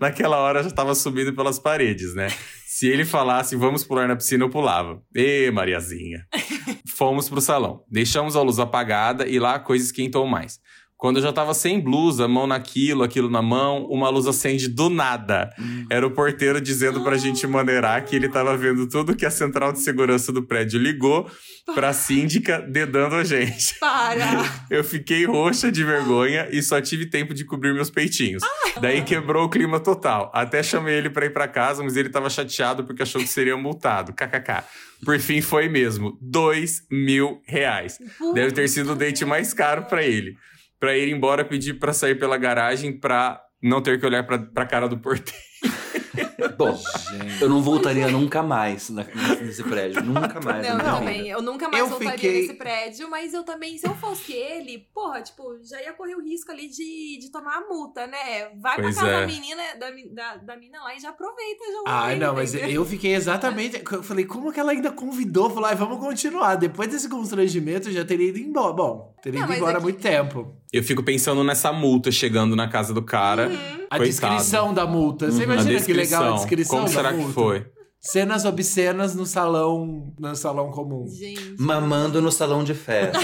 naquela hora eu já tava subindo pelas paredes, né? Se ele falasse vamos pular na piscina, eu pulava. Ê, Mariazinha. Fomos pro salão. Deixamos a luz apagada e lá a coisa esquentou mais. Quando eu já tava sem blusa, mão naquilo, aquilo na mão, uma luz acende do nada. Era o porteiro dizendo pra gente maneirar que ele tava vendo tudo que a central de segurança do prédio ligou pra síndica dedando a gente. Para! Eu fiquei roxa de vergonha e só tive tempo de cobrir meus peitinhos. Daí quebrou o clima total. Até chamei ele pra ir pra casa, mas ele tava chateado porque achou que seria multado. KKK. Por fim, foi mesmo. Dois mil reais. Deve ter sido o date mais caro pra ele. Pra ir embora, pedir pra sair pela garagem pra não ter que olhar pra, pra cara do porteiro. Bom, Gente. eu não voltaria nunca mais na- nesse prédio. Nunca mais. Não, vida. bem, eu nunca mais Eu voltaria fiquei- nesse prédio, mas eu também, se eu fosse ele, porra, tipo, já ia correr o risco ali de, de tomar a multa, né? Vai Pois pra casa é. da menina, da, da, da mina lá e já aproveita, já Ai, aproveita, não, mas entendeu? eu fiquei exatamente. Eu falei, como que ela ainda convidou? Falei, "Ai, vamos continuar. Depois desse constrangimento, eu já teria ido embora. Bom, teria Não, ido embora há é que- muito tempo. Eu fico pensando nessa multa chegando na casa do cara. Uhum. A descrição da multa. Você Uhum. Imagina que legal a descrição. Como da será multa? que foi? Cenas obscenas no salão, no salão comum. Gente. Mamando no salão de festas.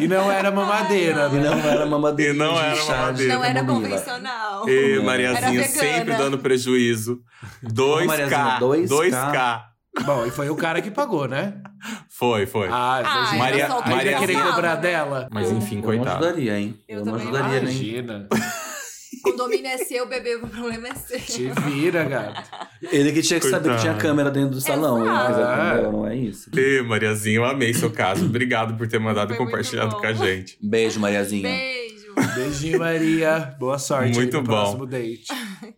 E não era mamadeira, e né? não era mamadeira. E não era mamadeira. Não era convencional. E Mariazinha sempre dando prejuízo. 2K. Mariazinha, 2K. 2K. Bom, e foi o cara que pagou, né? Foi, foi. Ah, Ah, Maria- Maria- ia querer cobrar dela. Mas enfim, Eu não coitado. ajudaria, hein? Eu Eu, não ajudaria nem. Imagina. Condomínio é seu, bebê, o problema é seu. Te vira, gato. Ele que tinha que saber que Coitado. tinha câmera dentro do salão. Ele Exato. quiser câmera, não é isso? E Mariazinha, eu amei seu caso. Obrigado por ter mandado e Foi muito compartilhado com a gente. Beijo, Mariazinha. Beijo. Beijinho, Maria. Boa sorte Muito no bom. próximo date.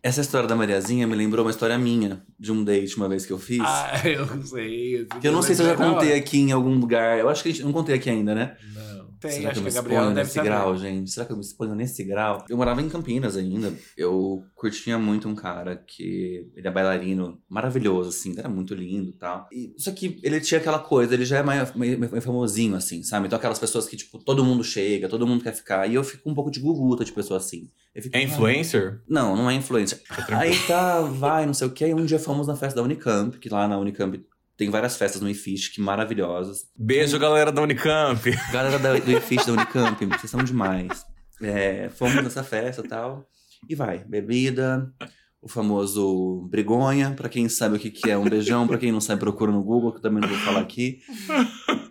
Essa história da Mariazinha me lembrou uma história minha, de um date uma vez que eu fiz. Ah, eu sei. que eu não sei se eu já contei aqui em algum lugar. Eu acho que a gente não contei aqui ainda, né? Não. Tem, Será que acho eu que me a Gabriela exponho deve nesse saber. grau, gente? Será que eu me exponho nesse grau? Eu morava em Campinas ainda. Eu curtia muito um cara que ele é bailarino maravilhoso, assim, era muito lindo e tal. E, só que ele tinha aquela coisa, ele já é mais, meio, meio famosinho, assim, sabe? Então aquelas pessoas que, tipo, todo mundo chega, todo mundo quer ficar. E eu fico um pouco de guguta de pessoa assim. Eu fico, É influencer? Não, não é influencer. Aí tá, vai, não sei o quê. Aí um dia fomos na festa da Unicamp, que lá na Unicamp tem várias festas no IFISH que maravilhosas. Beijo, galera da Unicamp. Galera da, do IFISH da Unicamp, vocês são demais. É, fomos nessa festa e tal. E vai, bebida, o famoso brigonha, pra quem sabe o que, que é um beijão, pra quem não sabe, procura no Google, que eu também não vou falar aqui.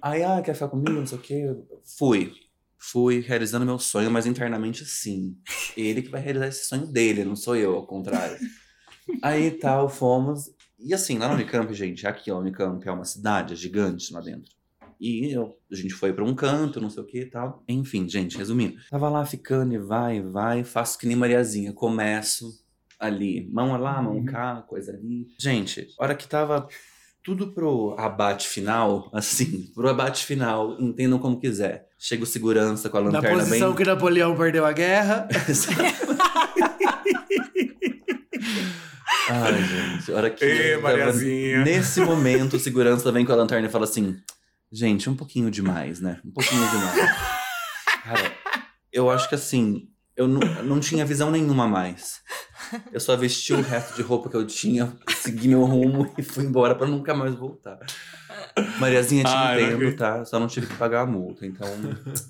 Aí, ah, quer ficar comigo, não sei o quê. Fui. Fui realizando meu sonho, mas internamente sim. Ele que vai realizar esse sonho dele, não sou eu, ao contrário. Aí tal, fomos. E assim, lá na Unicamp, gente, aqui a Unicamp é uma cidade é gigante lá dentro. E eu, a gente foi pra um canto, não sei o que e tal. Enfim, gente, resumindo. Tava lá ficando e vai, vai, faço que nem Mariazinha. Começo ali, mão lá, mão cá, coisa ali. Gente, hora que tava tudo pro abate final, assim, pro abate final, entendam como quiser. Chega o segurança com a Na lanterna posição bem... que Napoleão perdeu a guerra. Ai, gente, hora que. Tava- Mariazinha. Nesse momento, o segurança vem com a lanterna e fala assim: Gente, um pouquinho demais, né? Um pouquinho demais. Cara, eu acho que assim, eu não, tinha visão nenhuma mais. Eu só vesti o resto de roupa que eu tinha, segui meu rumo e fui embora pra nunca mais voltar. Mariazinha, te Ai, não entendo, tá? Só não tive que pagar a multa. Então,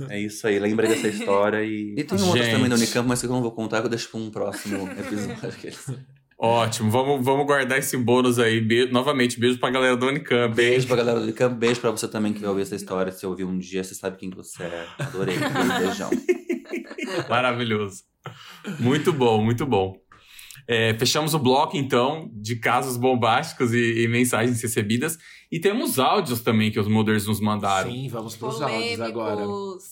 é isso aí. Lembrei dessa história e. E tem outras Gente. também da Unicamp, mas que eu não vou contar, que eu deixo pra um próximo episódio. Ótimo, vamos, vamos guardar esse bônus aí. Be- novamente, beijo pra galera da Unicamp. Beijo pra galera do Unicamp, beijo pra você também que vai ouvir essa história. Se ouvir um dia, você sabe quem que você é. Adorei. Beijão. Maravilhoso. Muito bom, muito bom. É, fechamos o bloco, então, de casos bombásticos e, e mensagens recebidas. E temos áudios também que os mothers nos mandaram. Sim, vamos pros áudios agora.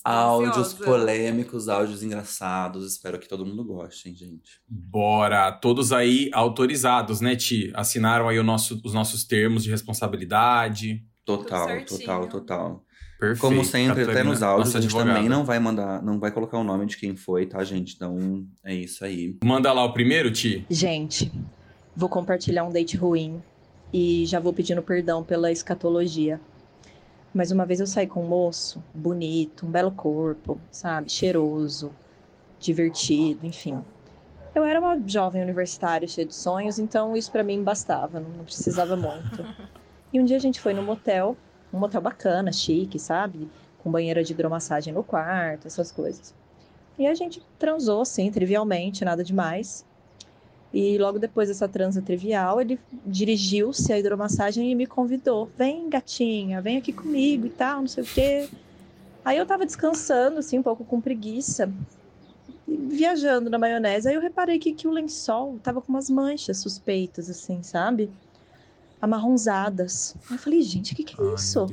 Áudios polêmicos, áudios engraçados. Espero que todo mundo goste, hein, gente. Bora! Todos aí autorizados, né, Ti? Assinaram aí o nosso- os nossos termos de responsabilidade. Total, total, total. Perfeito. Como sempre, até Catarina, nos áudios, a gente advogada. também não vai mandar, não vai colocar o nome de quem foi, tá, gente? Então, é isso aí. Manda lá o primeiro, Ti. Gente, vou compartilhar um date ruim e já vou pedindo perdão pela escatologia. Mas uma vez eu saí com um moço bonito, um belo corpo, sabe? Cheiroso, divertido, enfim. Eu era uma jovem universitária cheia de sonhos, então isso para mim bastava, não precisava muito. E um dia a gente foi no motel, um motel bacana, chique, sabe? Com banheira de hidromassagem no quarto, essas coisas. E a gente transou, assim, trivialmente, nada demais. E logo depois dessa transa trivial, ele dirigiu-se à hidromassagem e me convidou. Vem, gatinha, vem aqui comigo e tal, não sei o quê. Aí eu tava descansando, assim, um pouco com preguiça, viajando na maionese. Aí eu reparei que, que o lençol tava com umas manchas suspeitas, assim, sabe? Amarronzadas. Aí eu falei, gente, o que, que é isso?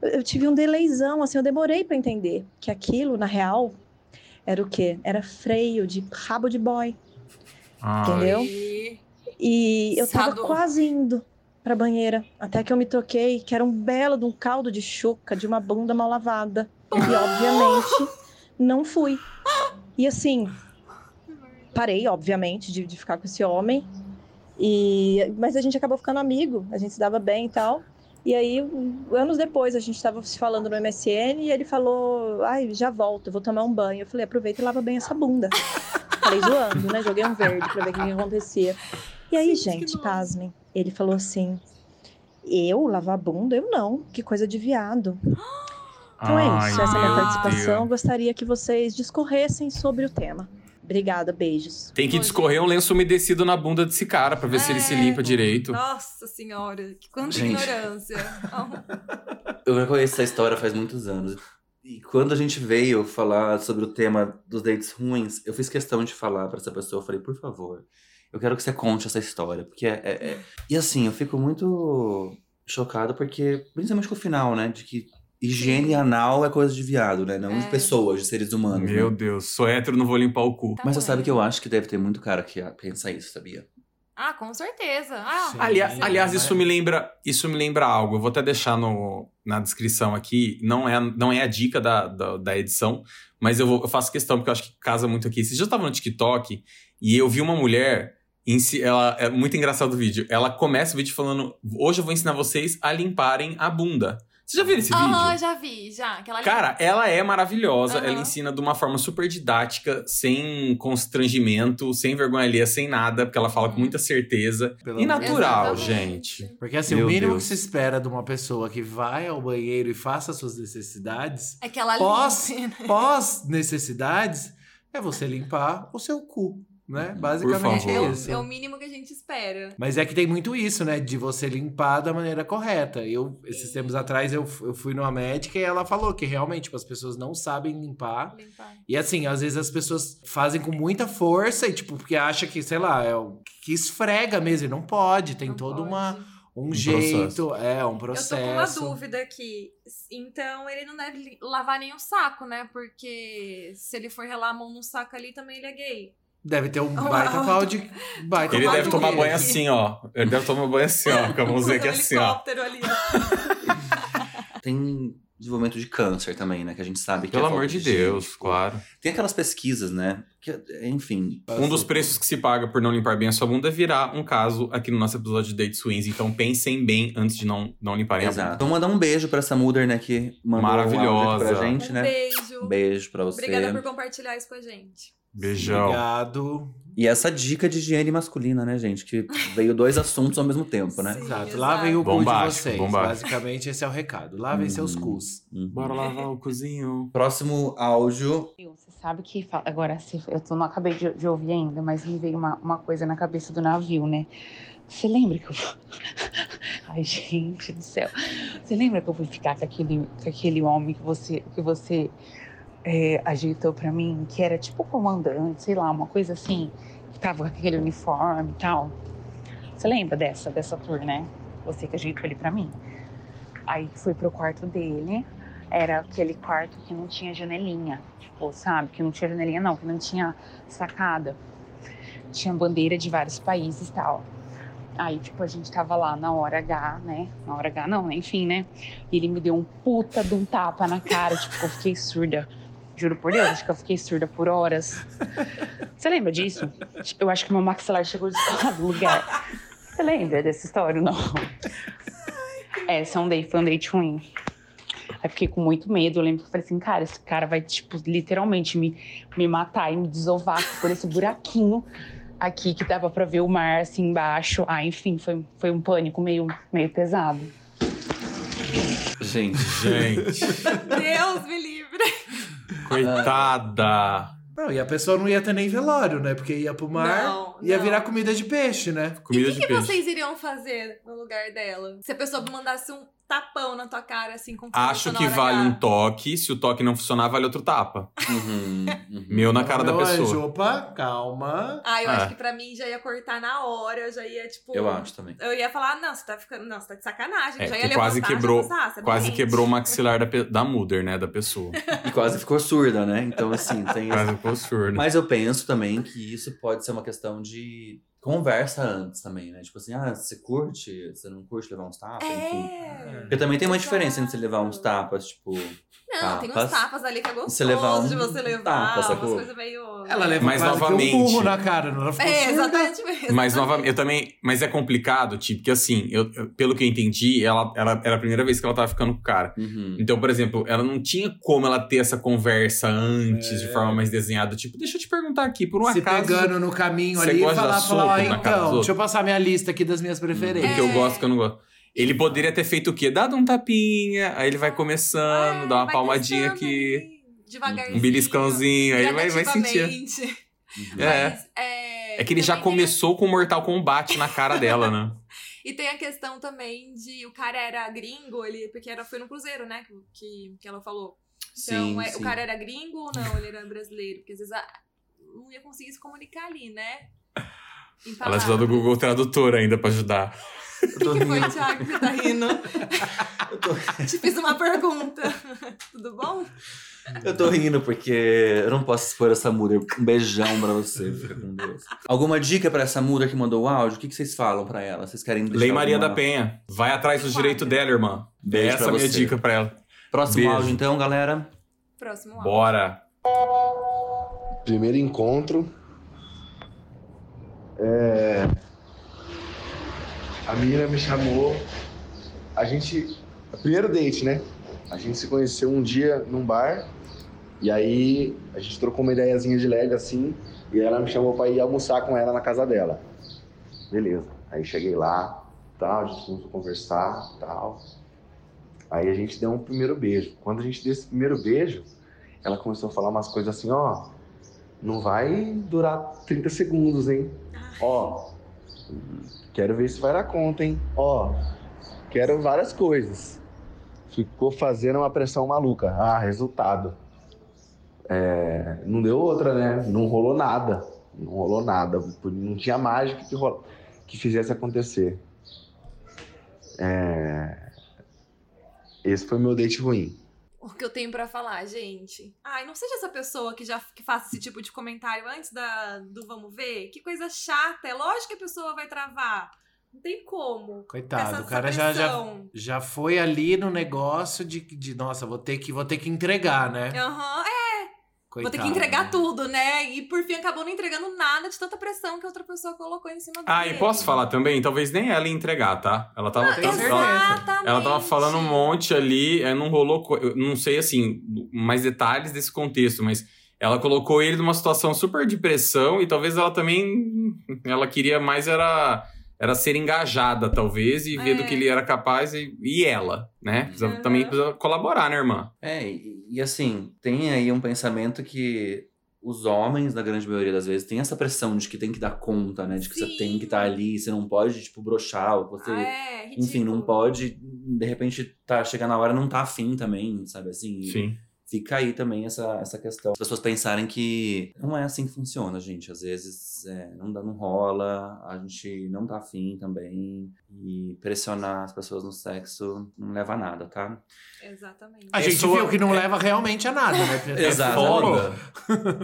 Eu, eu tive um delayzão, assim, eu demorei para entender que aquilo, na real, era o quê? Era freio de rabo de boy. Ai. Entendeu? E... Eu tava Sado. quase indo pra banheira, até que eu me toquei, que era um belo de um caldo de chuca de uma bunda mal lavada. E obviamente não fui. E assim, parei, obviamente, de, de ficar com esse homem. E mas a gente acabou ficando amigo, a gente se dava bem e tal. E aí, anos depois, a gente estava se falando no MSN e ele falou: Ai, já volto, vou tomar um banho. Eu falei: aproveita e lava bem essa bunda. Falei zoando, né? Joguei um verde pra ver o que, que acontecia. E aí, Gente, que gente, pasmem. Ele falou assim: Eu lavar bunda? Eu não. Que coisa de viado. Então é Ai, isso. Essa é a minha participação. Deus. Gostaria que vocês discorressem sobre o tema. Obrigada, beijos. Tem que discorrer um lenço umedecido na bunda desse cara pra ver se ele se limpa É. direito. Nossa senhora, que quanta Gente. ignorância. Eu já conheço essa história faz muitos anos. E quando a gente veio falar sobre o tema dos dates ruins, eu fiz questão de falar pra essa pessoa. Eu falei, por favor, eu quero que você conte essa história. Porque é. é- é- E assim, eu fico muito chocado porque, principalmente com o final, né? De que higiene anal é coisa de viado, né? Não de É. pessoas, de seres humanos. Meu né? Deus, sou hétero, não vou limpar o cu. Tá Mas você bom. sabe que eu acho que deve ter muito cara que pensa isso, sabia? Ah, com certeza. Ah, Sim. Aliás, né? isso me lembra, isso me lembra algo. Eu vou até deixar no, na descrição aqui. Não é, não é a dica da, da, da edição, mas eu, vou, eu faço questão porque eu acho que casa muito aqui. Vocês já estavam no TikTok e eu vi uma mulher. Em si, ela é muito engraçado o vídeo. Ela começa o vídeo falando: Hoje eu vou ensinar vocês a limparem a bunda. Vocês já viram esse vídeo? já vi, já. Aquela Cara, ela é maravilhosa. Aham. Ela ensina de uma forma super didática, sem constrangimento, sem vergonha alheia, sem nada, porque ela fala com muita certeza. Pelo e natural, Deus. gente. Porque assim, Meu o mínimo Deus. que se espera de uma pessoa que vai ao banheiro e faça suas necessidades, É que ela Pós- limpe, né? pós necessidades, é você limpar o seu cu, né? Basicamente favor. É isso. o, é o mínimo que a gente espera. Mas é que tem muito isso, né? De você limpar da maneira correta. Eu, esses tempos atrás, eu, eu fui numa médica e ela falou que realmente tipo, as pessoas não sabem limpar. Limpar. E assim, às vezes as pessoas fazem com muita força e, tipo, porque acha que, sei lá, é o que esfrega mesmo. E não pode, tem Não todo pode. uma, um, Um jeito, é, um Eu processo. tô com uma dúvida aqui. Então, ele não deve lavar nenhum saco, né? Porque se ele for relar a mão num saco ali, também ele é gay. Deve ter um baita oh, pau de. Baita Ele deve de tomar banho assim, ó. Ele deve tomar banho assim, ó. Com a mãozinha aqui Um assim, ó. helicóptero ali, ó. Tem desenvolvimento de câncer também, né? Que a gente sabe que Pelo é amor de Deus, tipo, claro. Tem aquelas pesquisas, né? Que, enfim. Um dos preços que se paga por não limpar bem a sua bunda é virar um caso aqui no nosso episódio de Dates Swings. Então pensem bem antes de não, não limparem a Exato. bunda. Então mandar um beijo pra essa Mulder, né? Que mandou Maravilhosa. um aqui pra gente, Um né? beijo. Um beijo pra você. Obrigada por compartilhar isso com a gente. Beijão. Obrigado. E essa dica de higiene masculina, né, gente? Que veio dois assuntos ao mesmo tempo, né? Sim. Exato. Lavem o cu de vocês. bombástico. Basicamente, esse é o recado. Lavem Uhum. seus cus. Uhum. Bora lavar o cozinho. Próximo áudio. Você sabe que. fa- Agora, se- eu tô- não acabei de, de ouvir ainda, mas me veio uma, uma coisa na cabeça do navio, né? Você lembra que eu. Ai, gente do céu. Você lembra que eu fui ficar com aquele, com aquele homem que você, que você é, agitou pra mim, que era tipo comandante, sei lá, uma coisa assim, que tava com aquele uniforme e tal? Você lembra dessa, dessa tour, né? Você que ajeitou ele pra mim. Aí fui pro quarto dele, era aquele quarto que não tinha janelinha, tipo, sabe? Que não tinha janelinha, não, que não tinha sacada. Tinha bandeira de vários países e tal. Aí, tipo, a gente tava lá na hora H, né? Na hora H, não, né? Enfim, né? E ele me deu um puta de um tapa na cara, tipo, eu fiquei surda. Juro por Deus, acho que eu fiquei surda por horas. Você lembra disso? Eu acho que meu maxilar chegou a descolar do lugar. Você lembra dessa história não? É, esse é um date, foi um date ruim. Aí fiquei com muito medo. Eu lembro que eu falei assim, cara, esse cara vai, tipo, literalmente me, me matar e me desovar por esse buraquinho aqui que dava pra ver o mar assim embaixo. Ah, enfim, foi, foi um pânico meio, meio pesado. Gente, Gente, Deus me livre. Coitada. Não, e a pessoa não ia ter nem velório, né? Porque ia pro mar, Não, ia não. virar comida de peixe, né? Comida e o de que, que peixe. vocês iriam fazer no lugar dela? Se a pessoa mandasse um tapão na tua cara, assim, com Acho que vale H. um toque. Se o toque não funcionar, vale outro tapa. uhum, uhum. Meu na cara da Meu pessoa. anjo, opa, calma. Ah, eu Ah. acho que pra mim já ia cortar na hora, já ia, tipo... Eu acho também. Eu ia falar, não, você tá ficando. Não, você tá de sacanagem. É, já ia levantar, quase já quebrou- pensar, você é Quase doente. quebrou o maxilar da, da Mother, né? Da pessoa. E quase ficou surda, né? Então, assim, tem Quase ficou surdo. Mas eu penso também que isso pode ser uma questão de conversa antes também, né? Tipo assim, ah, você curte, você não curte levar uns tapas, enfim. É. Porque também tem uma diferença entre você levar uns tapas, tipo. Não, tem uns tapas. ali que é gostoso Você levar um de você levar. tapa, umas coisas meio. Ela Mas quase que novamente- um burro na cara, não ela ficou É, exatamente mesmo. Mas novamente, eu também. Mas é complicado, tipo, que assim, eu, eu- pelo que eu entendi, ela, ela era a primeira vez que ela tava ficando com o cara. Uhum. Então, por exemplo, ela não tinha como ela ter essa conversa antes, de forma mais desenhada. Tipo, deixa eu te perguntar aqui, por um Se acaso. pegando no caminho ali e falar, falar, ó, dos então, outros?" deixa eu passar minha lista aqui das minhas O preferências. que eu É. gosto, o que eu não gosto. Ele poderia ter feito o quê? Dado um tapinha, aí ele vai começando, É, dá uma palmadinha aqui, Devagarzinho. um beliscãozinho, aí vai, vai sentir. Uhum. É. Mas, é, É que ele já a- começou com o Mortal Kombat na cara dela, né? E tem a questão também de o cara era gringo, ele, porque era, foi no Cruzeiro, né? Que, que, ela falou. Então, Sim, é, sim. o cara era gringo ou não? Ele era brasileiro? Porque às vezes ah, não ia conseguir se comunicar ali, né? Ela precisa do Google Tradutor ainda pra ajudar. Eu tô O que foi, rindo. Thiago, que você tá rindo? Eu tô, Te fiz uma pergunta. Tudo bom? eu tô rindo porque eu não posso expor essa muda. Um beijão pra você. Fica com Deus. Alguma dica pra essa muda que mandou o áudio? O que, que vocês falam pra ela? Vocês querem deixar Lei Maria alguma- da Penha. Vai atrás dos direitos dela, irmã. Beijo Essa é a minha você. dica pra ela. Próximo Beijo. áudio, então, galera. Próximo áudio. Bora. primeiro encontro. É, a menina me chamou. A gente. Primeiro date, né? A gente se conheceu um dia num bar. E aí a gente trocou uma ideiazinha de leve assim. E ela me chamou pra ir almoçar com ela na casa dela. Beleza. Aí cheguei lá, tal, a gente começou a conversar, tal. Aí a gente deu um primeiro beijo. Quando a gente deu esse primeiro beijo, ela começou a falar umas coisas assim, ó. Não vai durar 30 segundos, hein? Ó, quero ver se vai dar conta, hein? Ó, quero várias coisas. Ficou fazendo uma pressão maluca. Ah, resultado. É, não deu outra, né? Não rolou nada. Não rolou nada. Não tinha mágica que, rola, que fizesse acontecer. É, esse foi meu date ruim. O que eu tenho pra falar, gente? Ai, não seja essa pessoa que já que faça esse tipo de comentário antes da, do vamos ver. Que coisa chata. É lógico que a pessoa vai travar. Não tem como. Coitado, Essa- o cara já, já, já foi ali no negócio de, de nossa, vou ter que, vou ter que entregar, né? Aham, é. Vou ter que Coitado, entregar né? tudo, né? E por fim acabou não entregando nada de tanta pressão que a outra pessoa colocou em cima Ah, dele. e posso falar também? Talvez nem ela ia entregar, tá? Ela tava, Ah, ela, exatamente. ela tava falando um monte ali, é, não rolou. Não sei, assim, mais detalhes desse contexto, mas ela colocou ele numa situação super de pressão e talvez ela também. Ela queria mais era. Era ser engajada, talvez, e ver É. do que ele era capaz e, e ela, né? Precisa- Uhum. Também precisa colaborar, né, irmã? É, e, e assim, tem aí um pensamento que os homens, na grande maioria das vezes, têm essa pressão de que tem que dar conta, né? De que você Sim. tem que estar ali, você não pode, tipo, broxar, ou você. Ah, é, enfim, não pode, de repente, tá, chegar na hora e não tá afim também, sabe assim? E Sim. Fica aí também essa, essa questão. As pessoas pensarem que não é assim que funciona, gente. Às vezes é, não, dá, não rola, a gente não tá afim também. E pressionar as pessoas no sexo não leva a nada, tá? Exatamente. A gente viu que não é- leva realmente a nada, né? É Exato. foda.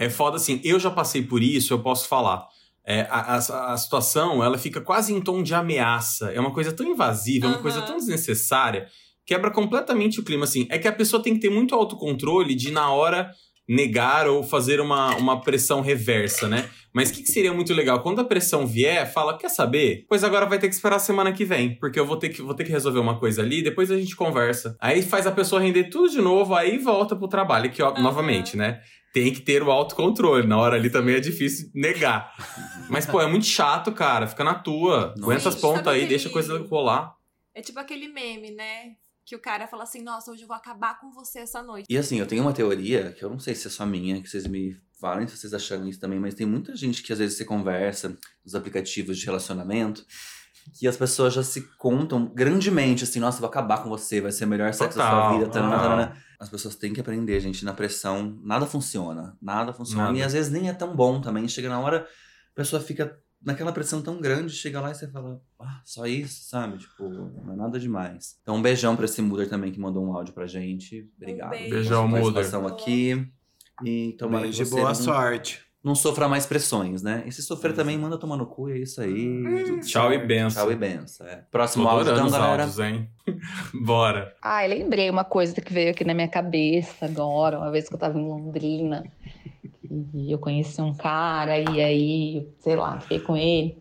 é foda, assim. Eu já passei por isso, eu posso falar. É, a, a- a situação, ela fica quase em tom de ameaça. É uma coisa tão invasiva, é uma Aham. coisa tão desnecessária. Quebra completamente o clima, assim. É que a pessoa tem que ter muito autocontrole de, na hora, negar ou fazer uma, uma pressão reversa, né? Mas o que, que seria muito legal? Quando a pressão vier, fala, quer saber? Pois agora vai ter que esperar a semana que vem, porque eu vou ter que, vou ter que resolver uma coisa ali, depois a gente conversa. Aí faz a pessoa render tudo de novo, aí volta pro trabalho, que ó, Aham. novamente, né? Tem que ter o autocontrole. Na hora ali também é difícil negar. Mas, pô, é muito chato, cara. Fica na tua. Nossa. Aguenta as pontas sabe aí, deixa a coisa rolar. É tipo aquele meme, né? Que o cara fala assim, nossa, hoje eu vou acabar com você essa noite. E assim, eu tenho uma teoria, que eu não sei se é só minha, que vocês me falem se vocês acharam isso também, mas tem muita gente que às vezes você conversa nos aplicativos de relacionamento, que as pessoas já se contam grandemente, assim, nossa, eu vou acabar com você, vai ser o melhor sexo da sua Total, vida. tarana, total. tarana. As pessoas têm que aprender, gente, na pressão, nada funciona. Nada funciona. Nada. E às vezes nem é tão bom também. Chega na hora, a pessoa fica naquela pressão tão grande, chega lá e você fala, ah, só isso, sabe? Tipo, não é nada demais. Então, um beijão pra esse Muder também que mandou um áudio pra gente. Obrigado. beijo. Beijão, Muder. aqui. E tomara Beijo que você boa não, sorte. não sofra mais pressões, né? E se sofrer também, manda tomar no cu, é isso aí. tudo Tchau e benção. Tchau e benção. É. Tô Próximo áudio, adorando então, galera. áudios, hein? Bora. Ai, lembrei uma coisa que veio aqui na minha cabeça agora, uma vez que eu tava em Londrina. E eu conheci um cara, e aí, sei lá, fiquei com ele.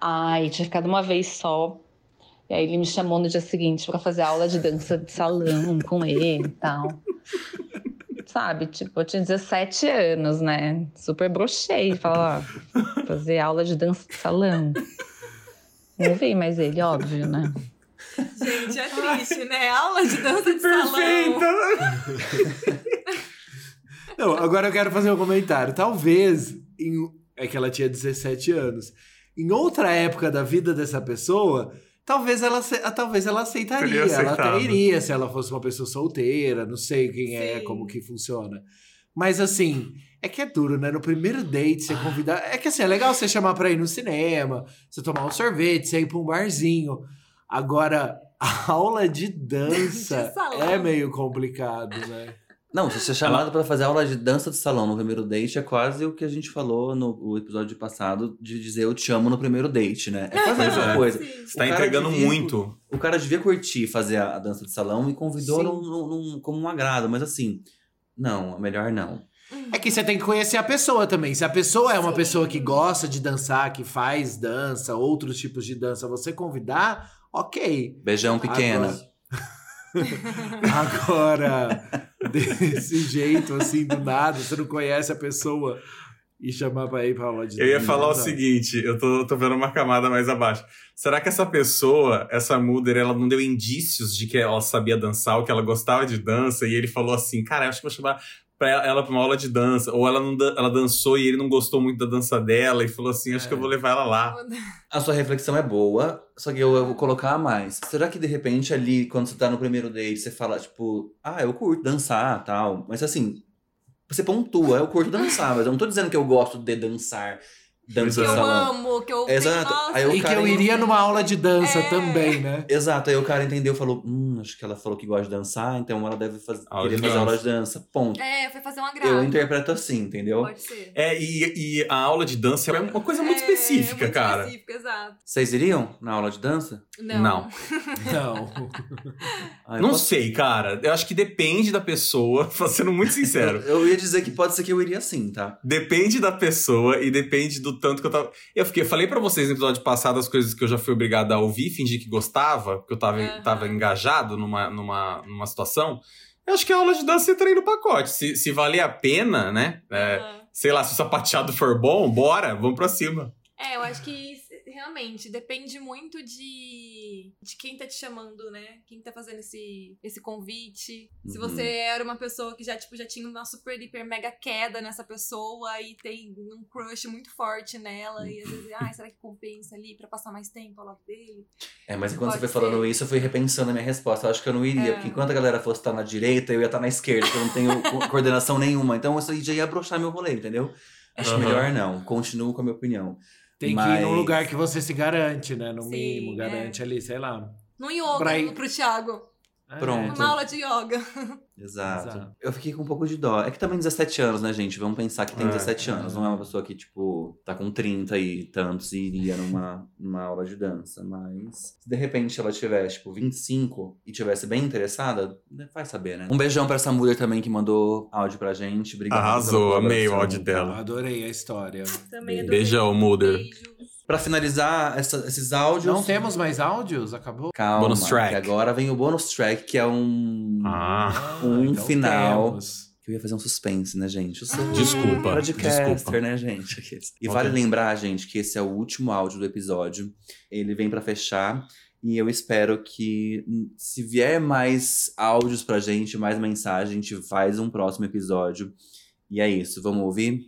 Ai, tinha ficado uma vez só. E aí ele me chamou no dia seguinte pra fazer aula de dança de salão com ele e tal. Sabe, tipo, eu tinha 17 anos, né? Super brochei, falar, fazer aula de dança de salão. Não vi mais ele, óbvio, né? Gente, é triste, né? Aula de dança de salão. Não, agora eu quero fazer um comentário. Talvez, em- é que ela tinha 17 anos. Em outra época da vida dessa pessoa, talvez ela, ace- ah, talvez ela aceitaria. Teria Ela até iria se ela fosse uma pessoa solteira, não sei quem é, Sim. como que funciona. Mas assim, é que é duro, né? No primeiro date, você convidar. É que assim, é legal você chamar pra ir no cinema, você tomar um sorvete, você ir pra um barzinho. Agora, a aula de dança De é meio complicado, né? Não, se você é chamado pra fazer aula de dança de salão no primeiro date, é quase o que a gente falou no o episódio passado de dizer eu te amo no primeiro date, né? É quase a mesma é. coisa. Sim. Você tá O entregando devia- muito. O cara devia curtir fazer a, a dança de salão e convidou num- num- como um agrado, mas assim, não, é melhor não. É que você tem que conhecer a pessoa também. Se a pessoa é uma Sim. pessoa que gosta de dançar, que faz dança, outros tipos de dança, você convidar, ok. Beijão pequena. Agora, desse jeito, assim, do nada, você não conhece a pessoa e chamar pra ir pra aula de Eu ia falar o seguinte, eu tô, tô vendo uma camada mais abaixo. Será que essa pessoa, essa Muder, ela não deu indícios de que ela sabia dançar, ou que ela gostava de dança, e ele falou assim, cara, acho que vou chamar pra ela, pra uma aula de dança. Ou ela, não, dan- ela dançou e ele não gostou muito da dança dela, e falou assim, acho que eu vou levar ela lá. A sua reflexão é boa, só que eu, eu vou colocar a mais. Será que de repente ali, quando você tá no primeiro date, você fala, tipo, ah, eu curto dançar tal. Mas assim, você pontua, eu curto dançar, mas eu não tô dizendo que eu gosto de dançar dança Que eu salão. amo, que eu Exato. Nossa, Aí o E que eu iria numa aula de dança É. também, né? Exato, aí o cara entendeu e falou: Hum, acho que ela falou que gosta de dançar, então ela deve faz... Aula querer de fazer aula de dança. Ponto. É, foi fazer um agrado. Eu interpreto assim, entendeu? Pode ser. É, e, e a aula de dança é uma coisa muito É, específica, muito cara. específica, exato. Vocês iriam na aula de dança? Não. Não. Não. Ah, Não posso- sei, cara. Eu acho que depende da pessoa, sendo muito sincero. Eu, eu ia dizer que pode ser que eu iria sim, tá? Depende da pessoa e depende do tanto que eu tava. Eu fiquei, eu falei pra vocês no episódio passado as coisas que eu já fui obrigado a ouvir, fingir que gostava, porque eu tava, Aham. tava engajado numa, numa, numa situação. Eu acho que a aula de dança entra aí no pacote. Se, se valer a pena, né? É, Aham. sei lá, se o sapateado for bom, bora, vamos pra cima. É, eu acho que realmente depende muito de, de quem tá te chamando, né? Quem tá fazendo esse, esse convite. Se Uhum. você era uma pessoa que já, tipo, já tinha uma super, hiper, mega queda nessa pessoa e tem um crush muito forte nela, e às vezes, ai, será que compensa ali pra passar mais tempo ao lado dele? É, mas quando você foi falando ser. isso, eu fui repensando a minha resposta. Eu acho que eu não iria, É. porque enquanto a galera fosse estar na direita, eu ia estar na esquerda, porque eu não tenho co- coordenação nenhuma. Então isso aí já ia broxar meu rolê, entendeu? Acho Aham. melhor não. Continuo com a minha opinião. Tem que Mas- ir num lugar que você se garante, né? No Sim, mínimo, é. garante ali, sei lá. No yoga, Pra ir- pro Thiago. É. Pronto. Uma aula de yoga. Exato. Exato. Eu fiquei com um pouco de dó. É que também 17 anos, né, gente? Vamos pensar que tem É. 17 anos. Não é uma pessoa que, tipo, tá com 30 e tantos e iria numa, numa aula de dança. Mas se de repente ela tivesse, tipo, 25 e tivesse bem interessada, né, vai saber, né? Um beijão pra essa mulher também que mandou áudio pra gente. Obrigado. Arrasou, amei o áudio Eu dela. adorei a história. Também Beijo. adorei. Beijão, Mulder. Beijos. Pra finalizar essa- esses áudios. Não temos mais áudios? Acabou? Calma, Bonus track. que agora vem o bonus track, que é um. Ah, Um final. temos. Que eu ia fazer um suspense, né, gente? Eu sou Desculpa, podcaster, desculpa. né, gente? E Ok. vale lembrar, gente, que esse é o último áudio do episódio. Ele vem pra fechar. E eu espero que, hum, se vier mais áudios pra gente, mais mensagem, a gente faz um próximo episódio. E é isso, vamos ouvir?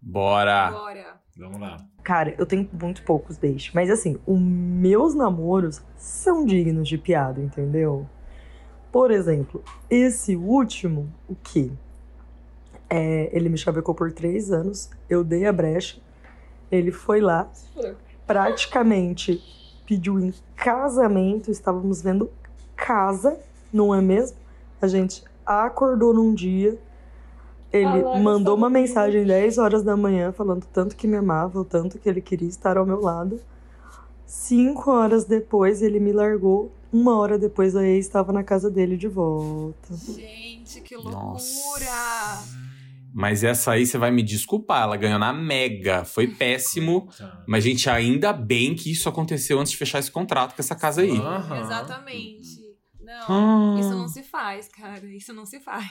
bora. Bora. Vamos lá. Cara, eu tenho muito poucos dates. Mas assim, os meus namoros são dignos de piada, entendeu? Por exemplo, esse último, o quê? É, ele me chavecou por três anos, eu dei a brecha, ele foi lá, praticamente pediu em casamento, estávamos vendo casa, não é mesmo? A gente acordou num dia, ele mandou uma mensagem 10 horas da manhã falando tanto que me amava, o tanto que ele queria estar ao meu lado. Cinco horas depois ele me largou. Uma hora depois a ex estava na casa dele de volta. Gente, que loucura. Nossa. Mas essa aí você vai me desculpar, ela ganhou na Mega. Foi péssimo. Tá. Mas, gente, ainda bem que isso aconteceu antes de fechar esse contrato com essa casa aí. Aham. Exatamente. Não, Ah. isso não se faz, cara. Isso não se faz.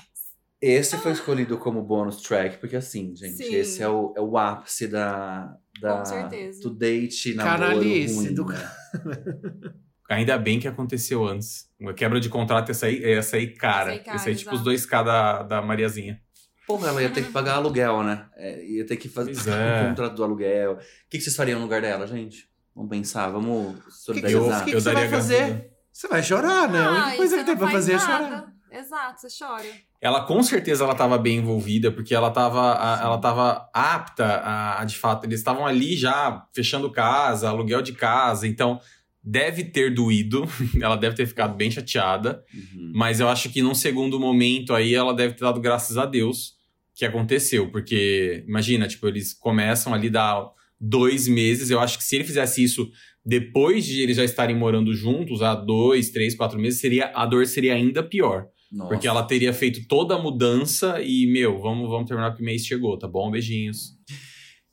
Esse foi escolhido como bônus track, porque assim, gente, Sim. esse é o, é o ápice da, da, Com certeza. do date namoro Canalice ruim, do né? Ainda bem que aconteceu antes. Uma quebra de contrato, essa aí, essa aí cara. Essa aí cara, Essa aí, tipo, os exato. 2K da, da Mariazinha. Porra, ela ia ter que pagar aluguel, né? É, ia ter que fazer é. o contrato do aluguel. O que, que vocês fariam no lugar dela, gente? Vamos pensar, vamos O que, que, solidarizar. o que que Eu você vai fazer? Você vai chorar, né? A Ah, única e coisa você que tem pra faz fazer é nada. chorar. Exato, você chora. Ela com certeza ela estava bem envolvida, porque ela estava ela tava apta a, a, de fato, eles estavam ali já fechando casa, aluguel de casa, então deve ter doído, ela deve ter ficado bem chateada, Uhum. mas eu acho que num segundo momento aí ela deve ter dado graças a Deus que aconteceu, porque imagina, tipo, eles começam ali dar dois meses, eu acho que se ele fizesse isso depois de eles já estarem morando juntos há dois, três, quatro meses, seria a dor seria ainda pior. Nossa. Porque ela teria feito toda a mudança e, meu, vamos, vamos terminar porque o mês chegou, tá bom? Beijinhos.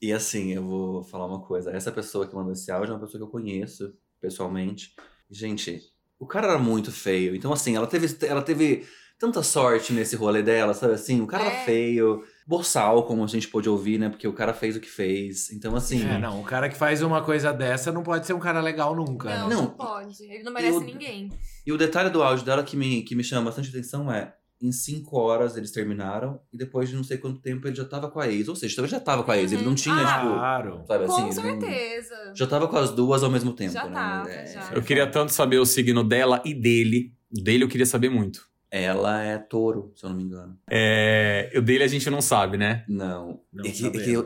E assim, eu vou falar uma coisa. Essa pessoa que mandou esse áudio é uma pessoa que eu conheço pessoalmente. Gente, o cara era muito feio. Então, assim, ela teve, ela teve tanta sorte nesse rolê dela, sabe assim? O cara É. era feio, boçal, como a gente pôde ouvir, né? Porque o cara fez o que fez. Então, assim. É, não, o cara que faz uma coisa dessa não pode ser um cara legal nunca. Não, né? não, Não. pode. Ele não merece Eu- ninguém. E o detalhe do áudio dela que me, que me chama bastante atenção é. Em cinco horas eles terminaram e depois de não sei quanto tempo ele já tava com a ex. Ou seja, ele já tava com a ex. Ele não tinha, Ah. tipo. Claro. Sabe Com assim? não- certeza. Já tava com as duas ao mesmo tempo, Já né? tava, É, já. Eu queria tanto saber o signo dela e dele. O dele eu queria saber muito. Ela é touro, se eu não me engano. É, o dele a gente não sabe, né? Não. Não e,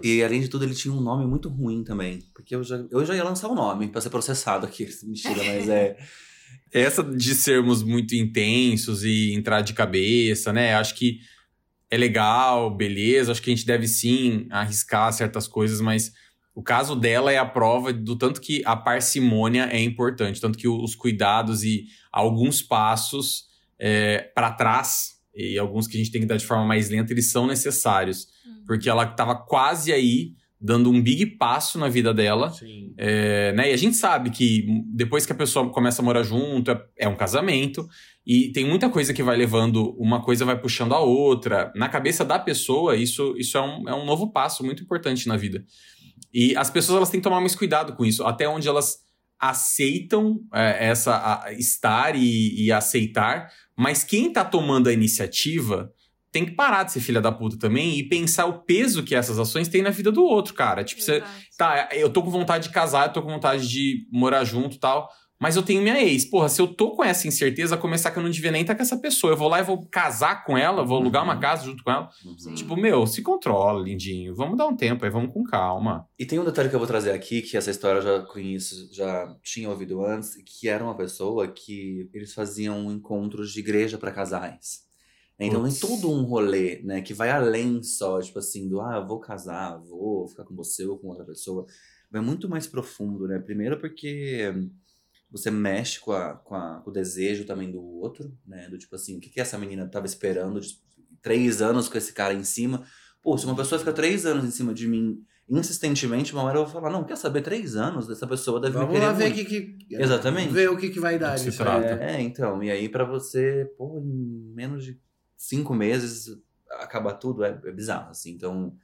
e e além de tudo, ele tinha um nome muito ruim também. Porque eu já, eu já ia lançar o nome pra ser processado aqui. Mentira, mas é. Essa de sermos muito intensos e entrar de cabeça, né? Acho que é legal, beleza. Acho que a gente deve sim arriscar certas coisas, mas o caso dela é a prova do tanto que a parcimônia é importante, tanto que os cuidados e alguns passos para trás e alguns que a gente tem que dar de forma mais lenta, eles são necessários, Hum. porque ela estava quase aí dando um big passo na vida dela. Sim. É, né? E a gente sabe que depois que a pessoa começa a morar junto, é, é um casamento. E tem muita coisa que vai levando, uma coisa vai puxando a outra. Na cabeça da pessoa, isso, isso é, um, é um novo passo muito importante na vida. E as pessoas elas têm que tomar mais cuidado com isso, até onde elas aceitam é, essa a- estar e, e aceitar, mas quem tá tomando a iniciativa tem que parar de ser filha da puta também e pensar o peso que essas ações têm na vida do outro, cara. Tipo, você. Tá, eu tô com vontade de casar, eu tô com vontade de morar junto e tal. Mas eu tenho minha ex. Porra, se eu tô com essa incerteza, começar que eu não devia nem estar com essa pessoa. Eu vou lá e vou casar com ela, vou alugar uma Uhum. casa junto com ela. Uhum. Tipo, meu, se controla, lindinho. Vamos dar um tempo aí, vamos com calma. E tem um detalhe que eu vou trazer aqui, que essa história eu já conheço, já tinha ouvido antes, que era uma pessoa que eles faziam encontros de igreja para casais. Então Putz. tem todo um rolê, né, que vai além só, tipo assim, do ah, vou casar, vou ficar com você ou com outra pessoa. Vai muito mais profundo, né? Primeiro porque você mexe com, a, com, a- com o desejo também do outro, né? Do tipo assim, o que, que essa menina tava esperando de três anos com esse cara em cima? Pô, se uma pessoa fica três anos em cima de mim insistentemente, uma hora eu vou falar, não, quer saber, três anos dessa pessoa deve Vamos me querer lá ver o muito. que, que. Exatamente. Ver o que, que vai dar Se nisso trata. aí. É, então, e aí pra você, pô, em menos de cinco meses acabar tudo é, é bizarro, assim. Então,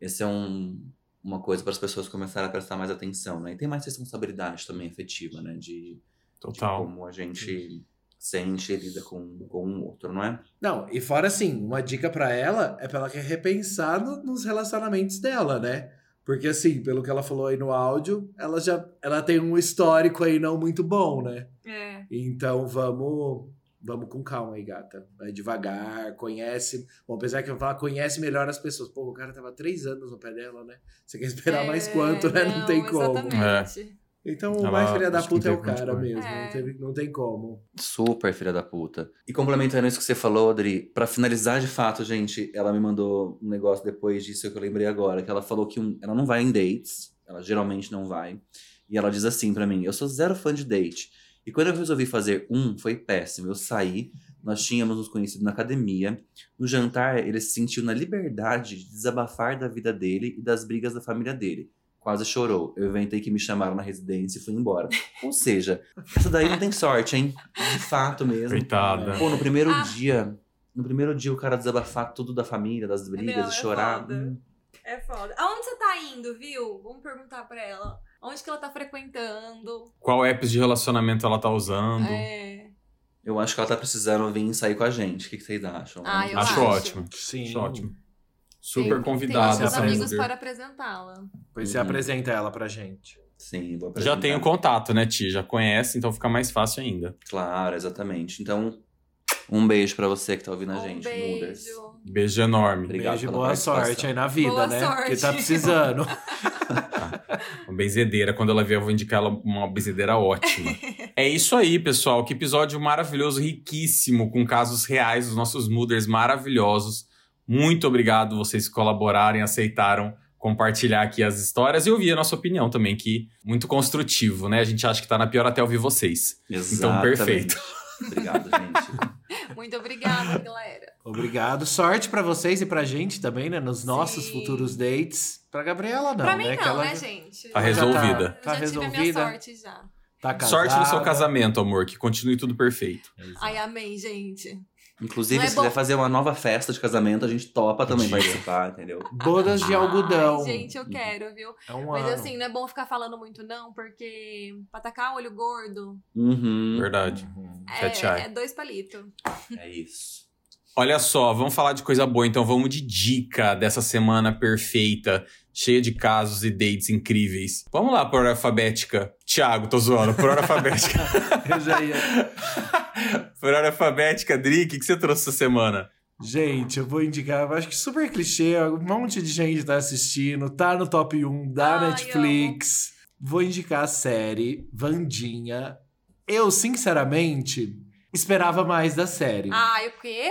esse é um, uma coisa para as pessoas começarem a prestar mais atenção, né? E tem mais responsabilidade também afetiva, né? De, de Total. como a gente sente e lida com, com o outro, não é? Não, e fora assim, uma dica pra ela é pra ela repensar no- nos relacionamentos dela, né? Porque assim, pelo que ela falou aí no áudio, ela já ela tem um histórico aí não muito bom, né? É. Então vamos vamos com calma aí, gata. Vai devagar, conhece. Bom, apesar que eu falar, conhece melhor as pessoas. Pô, o cara tava três anos no pé dela, né? Você quer esperar mais É, quanto, né? Não, tem como. Exatamente. Então o mais filha da puta é não o cara mesmo. correr. Não, teve- não tem como. Super filha da puta. E complementando isso que você falou, Adri, pra finalizar de fato, gente, ela me mandou um negócio depois disso que eu lembrei agora, que ela falou que um- ela não vai em dates, ela geralmente não vai. E ela diz assim pra mim: "Eu sou zero fã de date. E quando eu resolvi fazer um, foi péssimo. Eu saí, nós tínhamos nos conhecido na academia. No jantar, ele se sentiu na liberdade de desabafar da vida dele e das brigas da família dele. Quase chorou. Eu inventei que me chamaram na residência e fui embora. Ou seja, essa daí não tem sorte, hein? De fato mesmo. Coitada. Pô, no primeiro Ah. dia. No primeiro dia o cara desabafar tudo da família, das brigas Não, e é chorar. foda. Hum, É foda. Aonde você tá indo, viu? Vamos perguntar pra ela. Onde que ela tá frequentando? Qual apps de relacionamento ela tá usando? É. Eu acho que ela tá precisando vir sair com a gente. O que, que vocês acham? Ah, eu Acho acho. ótimo. Sim. Acho ótimo. Super Tem- convidada. Tem os essa amigos para apresentá-la. Pois você Uhum. apresenta ela pra gente. Sim, vou Já apresentar. tenho contato, né, Ti? Já conhece, então fica mais fácil ainda. Claro, exatamente. Então, um beijo pra você que tá ouvindo a Um gente, Muders. beijo. Beijo enorme. Obrigado Beijo e boa sorte aí na vida, Boa né? sorte. Porque tá precisando. Uma benzedeira. Quando ela vier, eu vou indicar ela uma benzedeira ótima. é isso aí, pessoal. Que episódio maravilhoso, riquíssimo, com casos reais dos nossos Mooders maravilhosos. Muito obrigado vocês que colaborarem, aceitaram compartilhar aqui as histórias e ouvir a nossa opinião também, que muito construtivo, né? A gente acha que tá na pior até ouvir vocês. Então, Exatamente. perfeito. Obrigado, gente. Muito obrigada, galera. Obrigado. Sorte pra vocês e pra gente também, né? Nos nossos Sim. futuros dates. Pra Gabriela, não, pra mim né? não, que ela né, gente? Tá resolvida. Tá já tive a minha resolvida. sorte já. tá casada. Sorte no seu casamento, amor, que continue tudo perfeito. Ai, amém, gente. Inclusive, é se bom- quiser fazer uma nova festa de casamento, a gente topa também Dia. participar, entendeu? Bodas de algodão. Ai, gente, eu quero, viu? É um Mas ano. assim, não é bom ficar falando muito, não, porque pra tacar olho gordo Uhum. Verdade. Uhum. É, é dois palitos. É isso. Olha só, vamos falar de coisa boa, então vamos de dica dessa semana perfeita, cheia de casos e dates incríveis. Vamos lá, por ordem alfabética. Tiago, tô zoando, por ordem alfabética. Eu já ia. Por ordem alfabética, Dri, o que, que você trouxe essa semana? Gente, eu vou indicar, eu acho que super clichê, um monte de gente tá assistindo, tá no top 1 da Ai, Netflix. Vou indicar a série Vandinha. Eu, sinceramente, esperava mais da série. Ai, o quê?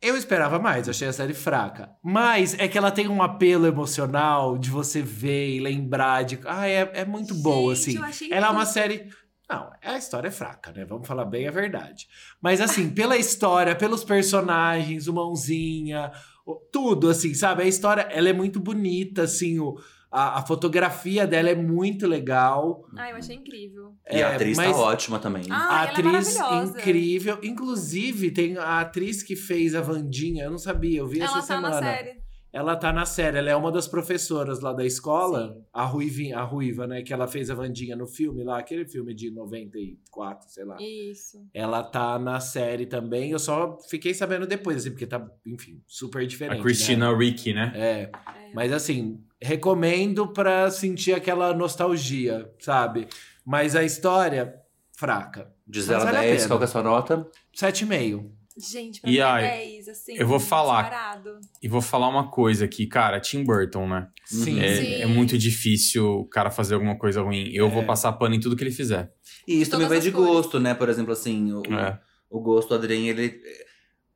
Eu esperava mais, eu achei a série fraca. Mas é que ela tem um apelo emocional de você ver e lembrar de. Ah, é, é muito boa, Gente, assim. eu achei Ela é uma série. Não, a história é fraca, né? Vamos falar bem a verdade. Mas, assim, pela história, pelos personagens, o Mãozinha, o- tudo, assim, sabe? A história, ela é muito bonita, assim, o, a, a fotografia dela é muito legal. Ai, eu achei incrível. E a É, atriz mas- tá ótima também. Ah, a ela é atriz maravilhosa. incrível. Inclusive, tem a atriz que fez a Vandinha, eu não sabia, eu vi Ela essa tá semana. na série. Ela tá na série, ela é uma das professoras lá da escola, Sim. a Ruivinha, a Ruiva, né? Que ela fez a Vandinha no filme lá, aquele filme de 94, sei lá. Isso. Ela tá na série também, eu só fiquei sabendo depois, assim, porque tá, enfim, super diferente. A Christina Ricci, né? Né? É, É. mas assim, recomendo pra sentir aquela nostalgia, sabe? Mas a história fraca. De Mas 0 a vale a 10, pena. qual que é a sua nota? 7,5. Gente, pra E mim ai, é 10, assim. eu vou falar. disparado. E vou falar uma coisa aqui, cara, Tim Burton, né? Sim. É, Sim. é muito difícil o cara fazer alguma coisa ruim. Eu É. vou passar pano em tudo que ele fizer. E isso também vai de cores. gosto, né? Por exemplo, assim, o, É. o gosto do Adrien, ele.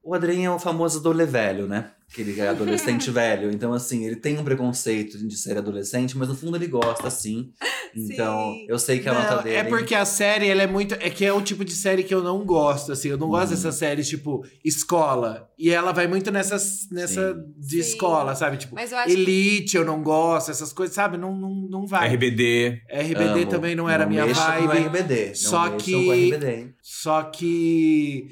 O Adrien é o famoso adolê velho, né? Que ele é adolescente velho. Então, assim, ele tem um preconceito de ser adolescente, mas no fundo ele gosta, sim. Então, Sim. eu sei que a nota Não, dele. é porque a série, ela é muito. É que é o tipo de série que eu não gosto, assim. Eu não gosto Hum. dessas séries, tipo, escola. E ela vai muito nessas, nessa de Sim. escola, sabe? Tipo, Mas eu acho que Elite, eu não gosto, essas coisas, sabe? Não, não, não vai. RBD. RBD Amo. também não era minha mexam com vibe. RBD. Não Só que- com RBD. Só que.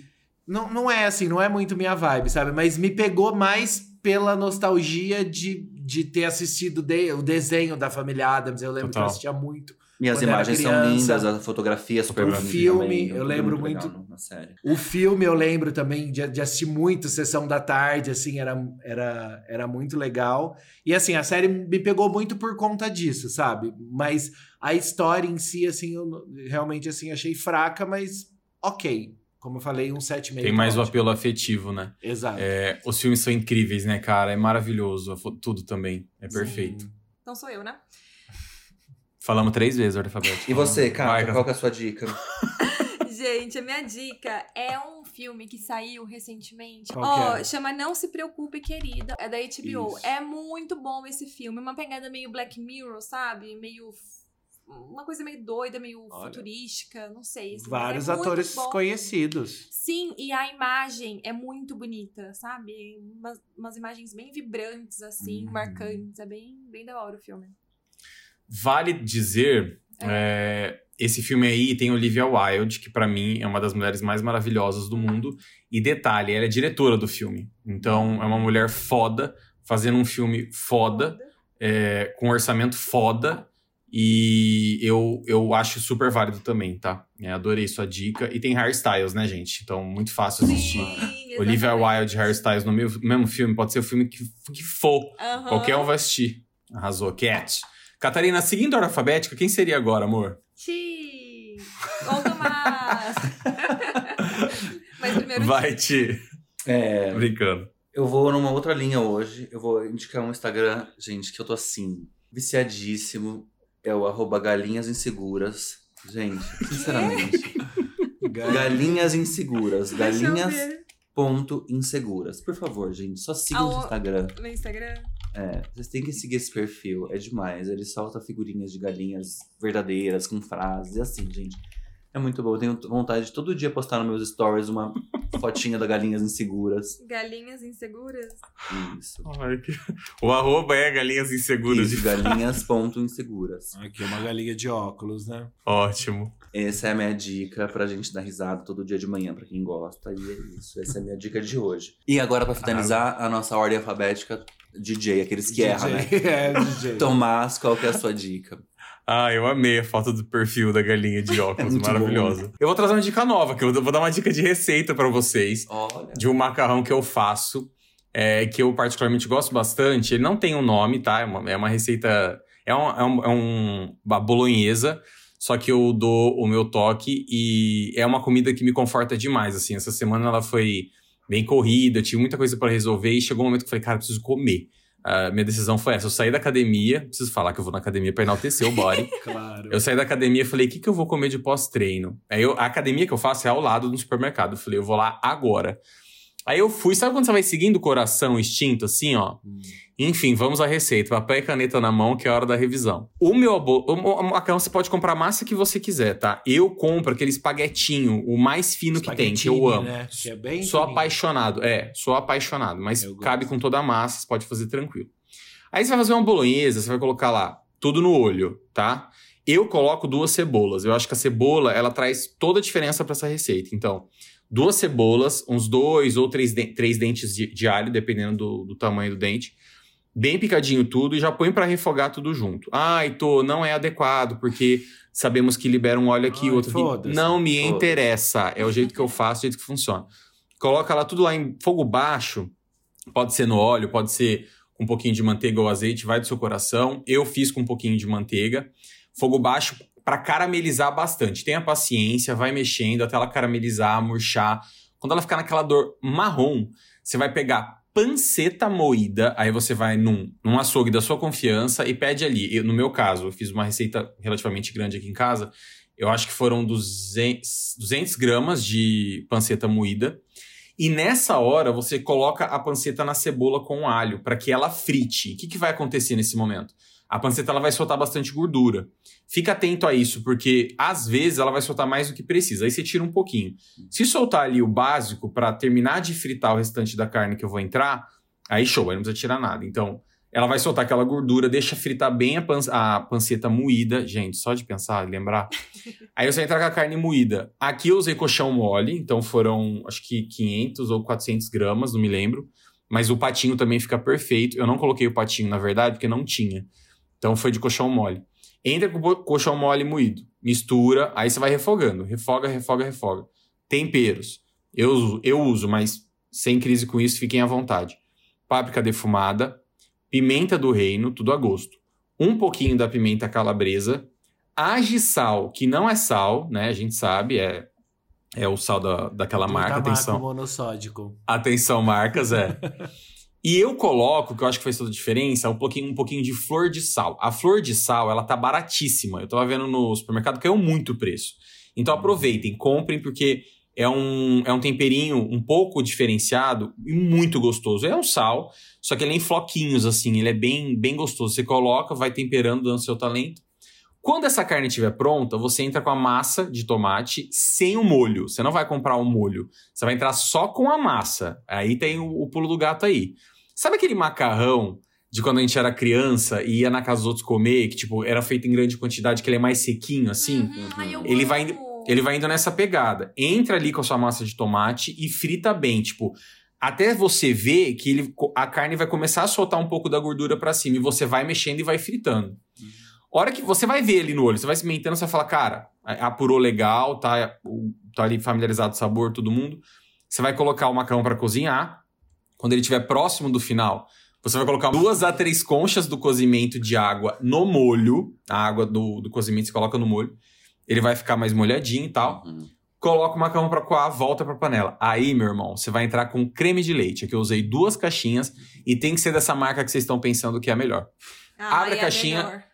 Não, não é assim, não é muito minha vibe, sabe? Mas me pegou mais pela nostalgia de, de ter assistido de- o desenho da família Adams. Eu lembro que Total. eu assistia muito. E as Quando era imagens são lindas, a fotografia é super o bonita filme, também, eu lembro legal muito- Na série. O filme eu lembro também de, de assistir muito Sessão da Tarde, assim, era, era, era muito legal. E assim, a série me pegou muito por conta disso, sabe? Mas a história em si, assim, eu realmente assim, achei fraca, mas ok. Como eu falei, um 7,5. Tem tá mais o apelo afetivo, né? Exato. É, os filmes são incríveis, né, cara? É maravilhoso. fo- Tudo também. É perfeito. Então sou eu, né? Falamos três vezes, ordem alfabética. E você, Vai, cara, qual que é a sua dica? Gente, a minha dica é um filme que saiu recentemente. Qual Ó, é? chama Não Se Preocupe, Querida. É da HBO. Isso. É muito bom esse filme. Uma pegada meio Black Mirror, sabe? Meio. Uma coisa meio doida, meio Olha. futurística. Não sei. assim, Vários é atores bom. conhecidos. Sim, e a imagem é muito bonita, sabe? Umas, umas imagens bem vibrantes, assim, Uhum. marcantes. É bem, bem da hora o filme. Vale dizer, é, esse filme aí tem Olivia Wilde, que pra mim é uma das mulheres mais maravilhosas do mundo. E detalhe, ela é diretora do filme. Então é uma mulher foda, fazendo um filme foda, é, com um orçamento foda. E eu, eu acho super válido também, tá? É, adorei sua dica. E tem hairstyles, né, gente? Então, muito fácil assistir. Sim, Olivia. Wilde, hairstyles no mesmo, mesmo filme. Pode ser o filme que, que for. Qualquer um vai assistir. Arrasou, Cat. Catarina, seguindo a ordem alfabética, quem seria agora, amor? Ti! Ou Tomás! Mas primeiro Vai, Ti. É, Brincando. eu vou numa outra linha hoje. Eu vou indicar um Instagram, gente, que eu tô assim, viciadíssimo. É o arroba galinhas inseguras. Gente, sinceramente. galinhas inseguras. Galinhas ponto inseguras. Por favor, gente, só sigam no Instagram. No Instagram. É, vocês têm que seguir esse perfil. É demais. Ele solta figurinhas de galinhas verdadeiras, com frases, e assim, gente. É muito bom. Eu tenho vontade de todo dia postar nos meus stories uma fotinha da galinhas inseguras. Galinhas inseguras. Isso. Ai, que- O arroba é galinhas inseguras. Isso, galinhas ponto inseguras. Aqui é uma galinha de óculos, né? Ótimo. Essa é a minha dica pra gente dar risada todo dia de manhã, pra quem gosta. E é isso. Essa é a minha dica de hoje. E agora, pra finalizar, a nossa ordem alfabética, DJ, aqueles que erram, né? É, DJ. Tomás, qual que é a sua dica? Ah, eu amei a foto do perfil da galinha de óculos. Muito maravilhosa. Eu vou trazer uma dica nova, que eu vou dar uma dica de receita pra vocês. Olha. de um macarrão que eu faço, é, que eu particularmente gosto bastante. Ele não tem um nome, tá? É uma, é uma receita. É, um, é, um, é um- uma bolonhesa, só que eu dou o meu toque e é uma comida que me conforta demais. Assim, essa semana ela foi bem corrida, tive muita coisa pra resolver e chegou um momento que eu falei, cara, eu preciso comer. A minha decisão foi essa: eu saí da academia, preciso falar que eu vou na academia pra enaltecer o body. Claro. Eu saí da academia e falei, o que, que eu vou comer de pós-treino? Aí eu- a academia que eu faço é ao lado do supermercado. Eu falei, eu vou lá agora. Aí eu fui, sabe quando você vai seguindo o coração, o instinto, assim, ó? Enfim, vamos à receita. Papel e caneta na mão, que é a hora da revisão. O meu abo- o, macarrão você pode comprar a massa que você quiser, tá? Eu compro aquele espaguetinho, o mais fino que tem, que eu amo. Né? Que é bem Sou fininho. apaixonado, é, sou apaixonado, mas cabe com toda a massa, você pode fazer tranquilo. Aí você vai fazer uma bolonhesa, você vai colocar lá tudo no olho, tá? Eu coloco duas cebolas. Eu acho que a cebola, ela traz toda a diferença para essa receita. Então, duas cebolas, uns dois ou três, de- três dentes de, de alho, dependendo do, do tamanho do dente. Bem picadinho tudo e já põe para refogar tudo junto. Ai, tô, não é adequado, porque sabemos que libera um óleo aqui, Ai, outro aqui. Não me interessa. É o jeito que eu faço, o jeito que funciona. Coloca lá tudo lá em fogo baixo. Pode ser no óleo, pode ser com um pouquinho de manteiga ou azeite, vai do seu coração. Eu fiz com um pouquinho de manteiga. Fogo baixo para caramelizar bastante. Tenha paciência, vai mexendo até ela caramelizar, murchar. Quando ela ficar naquela dor marrom, você vai pegar panceta moída, aí você vai num, num açougue da sua confiança e pede ali. Eu, no meu caso, eu fiz uma receita relativamente grande aqui em casa. Eu acho que foram 200, 200 gramas de panceta moída. E nessa hora, você coloca a panceta na cebola com alho, para que ela frite. O que, que vai acontecer nesse momento? A panceta ela vai soltar bastante gordura. Fica atento a isso, porque às vezes ela vai soltar mais do que precisa. Aí você tira um pouquinho. Se soltar ali o básico para terminar de fritar o restante da carne que eu vou entrar, aí show, aí não precisa tirar nada. Então, ela vai soltar aquela gordura, deixa fritar bem a, pan a panceta moída. Gente, só de pensar, lembrar. Aí você vai entrar com a carne moída. Aqui eu usei colchão mole, então foram acho que 500 ou 400 gramas, não me lembro. Mas o patinho também fica perfeito. Eu não coloquei o patinho, na verdade, porque não tinha. Então foi de colchão mole. Entra com o colchão mole moído. Mistura, aí você vai refogando. Refoga, refoga, refoga. Temperos. Eu uso, eu uso, mas sem crise com isso, fiquem à vontade. Páprica defumada, pimenta do reino, tudo a gosto. Um pouquinho da pimenta calabresa, sal, que não é sal, né? A gente sabe, é, é o sal da, daquela marca. Atenção. monossódico. Atenção, marcas, é. e eu coloco, que eu acho que faz toda a diferença, um pouquinho, um pouquinho de flor de sal. A flor de sal, ela tá baratíssima. Eu tava vendo no supermercado, caiu muito o preço. Então aproveitem, comprem, porque é um, é um temperinho um pouco diferenciado e muito gostoso. É um sal, só que ele é em floquinhos, assim, ele é bem, bem gostoso. Você coloca, vai temperando, dando seu talento. Quando essa carne estiver pronta, você entra com a massa de tomate sem o molho. Você não vai comprar o molho. Você vai entrar só com a massa. Aí tem o, o pulo do gato aí. Sabe aquele macarrão de quando a gente era criança e ia na casa dos outros comer, que tipo, era feito em grande quantidade, que ele é mais sequinho assim? Uhum, ai, Ele vai amo. Ele vai indo nessa pegada. Entra ali com a sua massa de tomate e frita bem, tipo, até você ver que ele, a carne vai começar a soltar um pouco da gordura pra cima e você vai mexendo e vai fritando. Hora que você vai ver ali no olho, você vai se mentando, você vai falar, cara, apurou legal, tá, tá ali familiarizado o sabor, todo mundo. Você vai colocar o macarrão pra cozinhar. Quando ele estiver próximo do final, você vai colocar duas a três conchas do cozimento de água no molho. A água do, do cozimento você coloca no molho. Ele vai ficar mais molhadinho e tal. Uhum. Coloca o macarrão pra coar, volta pra panela. Aí, meu irmão, você vai entrar com creme de leite. Aqui eu usei duas caixinhas e tem que ser dessa marca que vocês estão pensando que é a melhor. Ai, abre a é caixinha. melhor.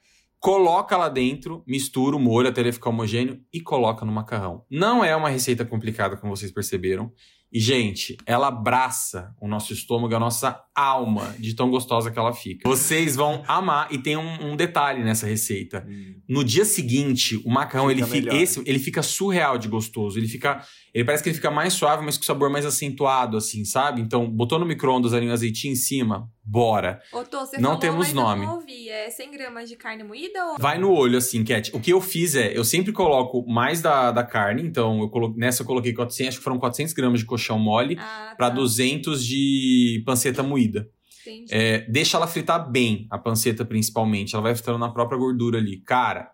Coloca lá dentro, mistura o molho até ele ficar homogêneo e coloca no macarrão. Não é uma receita complicada, como vocês perceberam. E, gente, ela abraça o nosso estômago, a nossa alma, de tão gostosa que ela fica. Vocês vão amar. E tem um, um detalhe nessa receita. No dia seguinte, o macarrão Fica ele fica, esse, ele fica surreal de gostoso. Ele fica, ele parece que ele fica mais suave, mas com sabor mais acentuado, assim, sabe? Então, botou no micro-ondas ali um azeitinho em cima, bora. Ô, Tô, você Não falou, temos nome. Não ouvi. É 100 gramas de carne moída ou... Vai no olho, assim, Cat. O que eu fiz é, eu sempre coloco mais da, da carne, então eu colo... nessa eu coloquei 400, acho que foram 400 gramas de colchão mole Ah, pra tá. 200 de panceta moída. Entendi. É, deixa ela fritar bem, a panceta principalmente. Ela vai fritando na própria gordura ali. Cara,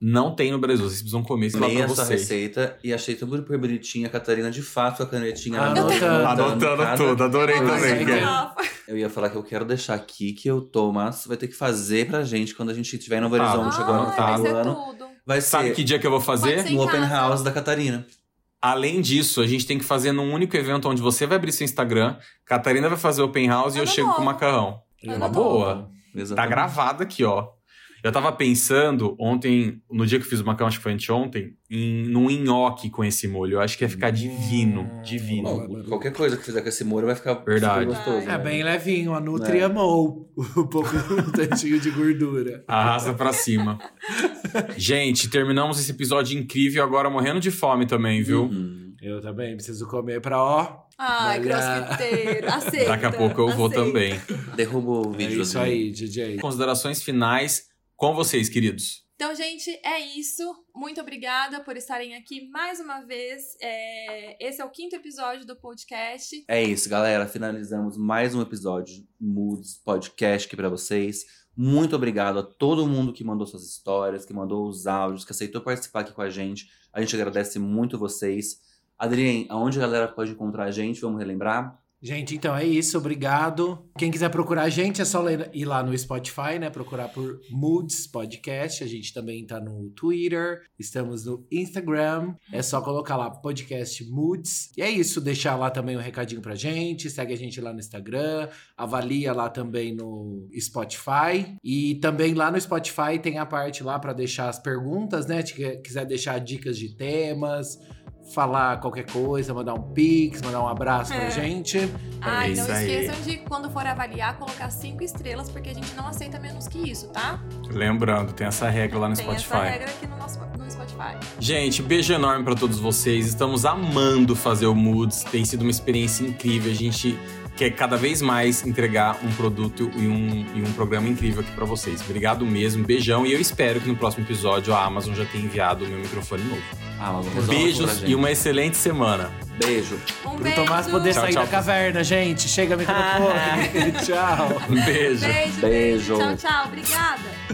não tem no Brasil. Vocês precisam comer isso lá Amei pra essa vocês. receita e achei tudo super bonitinha. A Catarina, de fato, a canetinha Ah, anotando, Anotando cada- tudo, adorei também. Eu ia falar que eu quero deixar aqui que o Thomas vai ter que fazer pra gente quando a gente estiver em Novo Tá. Horizonte Ah, agora no Ai, final vai do ser ano. Vai Sabe ser que dia que eu vou fazer? No Open casa. House da Catarina. Além disso, a gente tem que fazer num único evento onde você vai abrir seu Instagram, Catarina vai fazer open house e eu chego com novo. macarrão. É uma boa. Tá gravado aqui, ó. Eu tava pensando ontem, no dia que eu fiz o macarrão, acho que foi anteontem, em, num nhoque com esse molho. Eu acho que ia ficar divino, divino. Bom, qualquer coisa que fizer com esse molho vai ficar Verdade. super gostoso. É né? bem levinho, a Nutri É. amou um pouco um tantinho de gordura. Arrasa pra cima. Gente, terminamos esse episódio incrível, agora morrendo de fome também, viu? Uhum. Eu também preciso comer pra ó. Ai, crossfiteiro. Aceita. Daqui a pouco eu vou aceita. também. Derruba o É vídeo. isso aí, DJ. Considerações finais com vocês, queridos. Então, gente, é isso. Muito obrigada por estarem aqui mais uma vez. É, Esse é o quinto episódio do podcast. É isso, galera. Finalizamos mais um episódio Moods Podcast aqui pra vocês. Muito obrigado a todo mundo que mandou suas histórias, que mandou os áudios, que aceitou participar aqui com a gente. A gente agradece muito vocês. Adrien, aonde a galera pode encontrar a gente? Vamos relembrar? Gente, então é isso, obrigado. Quem quiser procurar a gente é só ir lá no Spotify, né? Procurar por Moods Podcast. A gente também tá no Twitter, estamos no Instagram. É só colocar lá podcast Moods. E é isso, deixar lá também um recadinho pra gente. Segue a gente lá no Instagram, avalia lá também no Spotify. E também lá no Spotify tem a parte lá pra deixar as perguntas, né? Se quiser deixar dicas de temas. Falar qualquer coisa, mandar um pix, mandar um abraço pra É. gente. Ah, É e não esqueçam de, quando for avaliar, colocar cinco estrelas, porque a gente não aceita menos que isso, tá? Lembrando, tem essa regra lá no Tem Spotify. essa regra aqui no, nosso, no Spotify. Gente, beijo enorme pra todos vocês. Estamos amando fazer o Moods. Tem sido uma experiência incrível. A gente quer cada vez mais entregar um produto e um, e um programa incrível aqui pra vocês. Obrigado mesmo, beijão. E eu espero que no próximo episódio a Amazon já tenha enviado o meu microfone novo. Ah, pra Beijos e uma excelente semana. Beijo. Um Pro beijo. Tomás poder Tchau, sair tchau. da caverna, gente. Chega microfone. tchau. Um beijo. Beijo, Beijo. Tchau, tchau. Obrigada.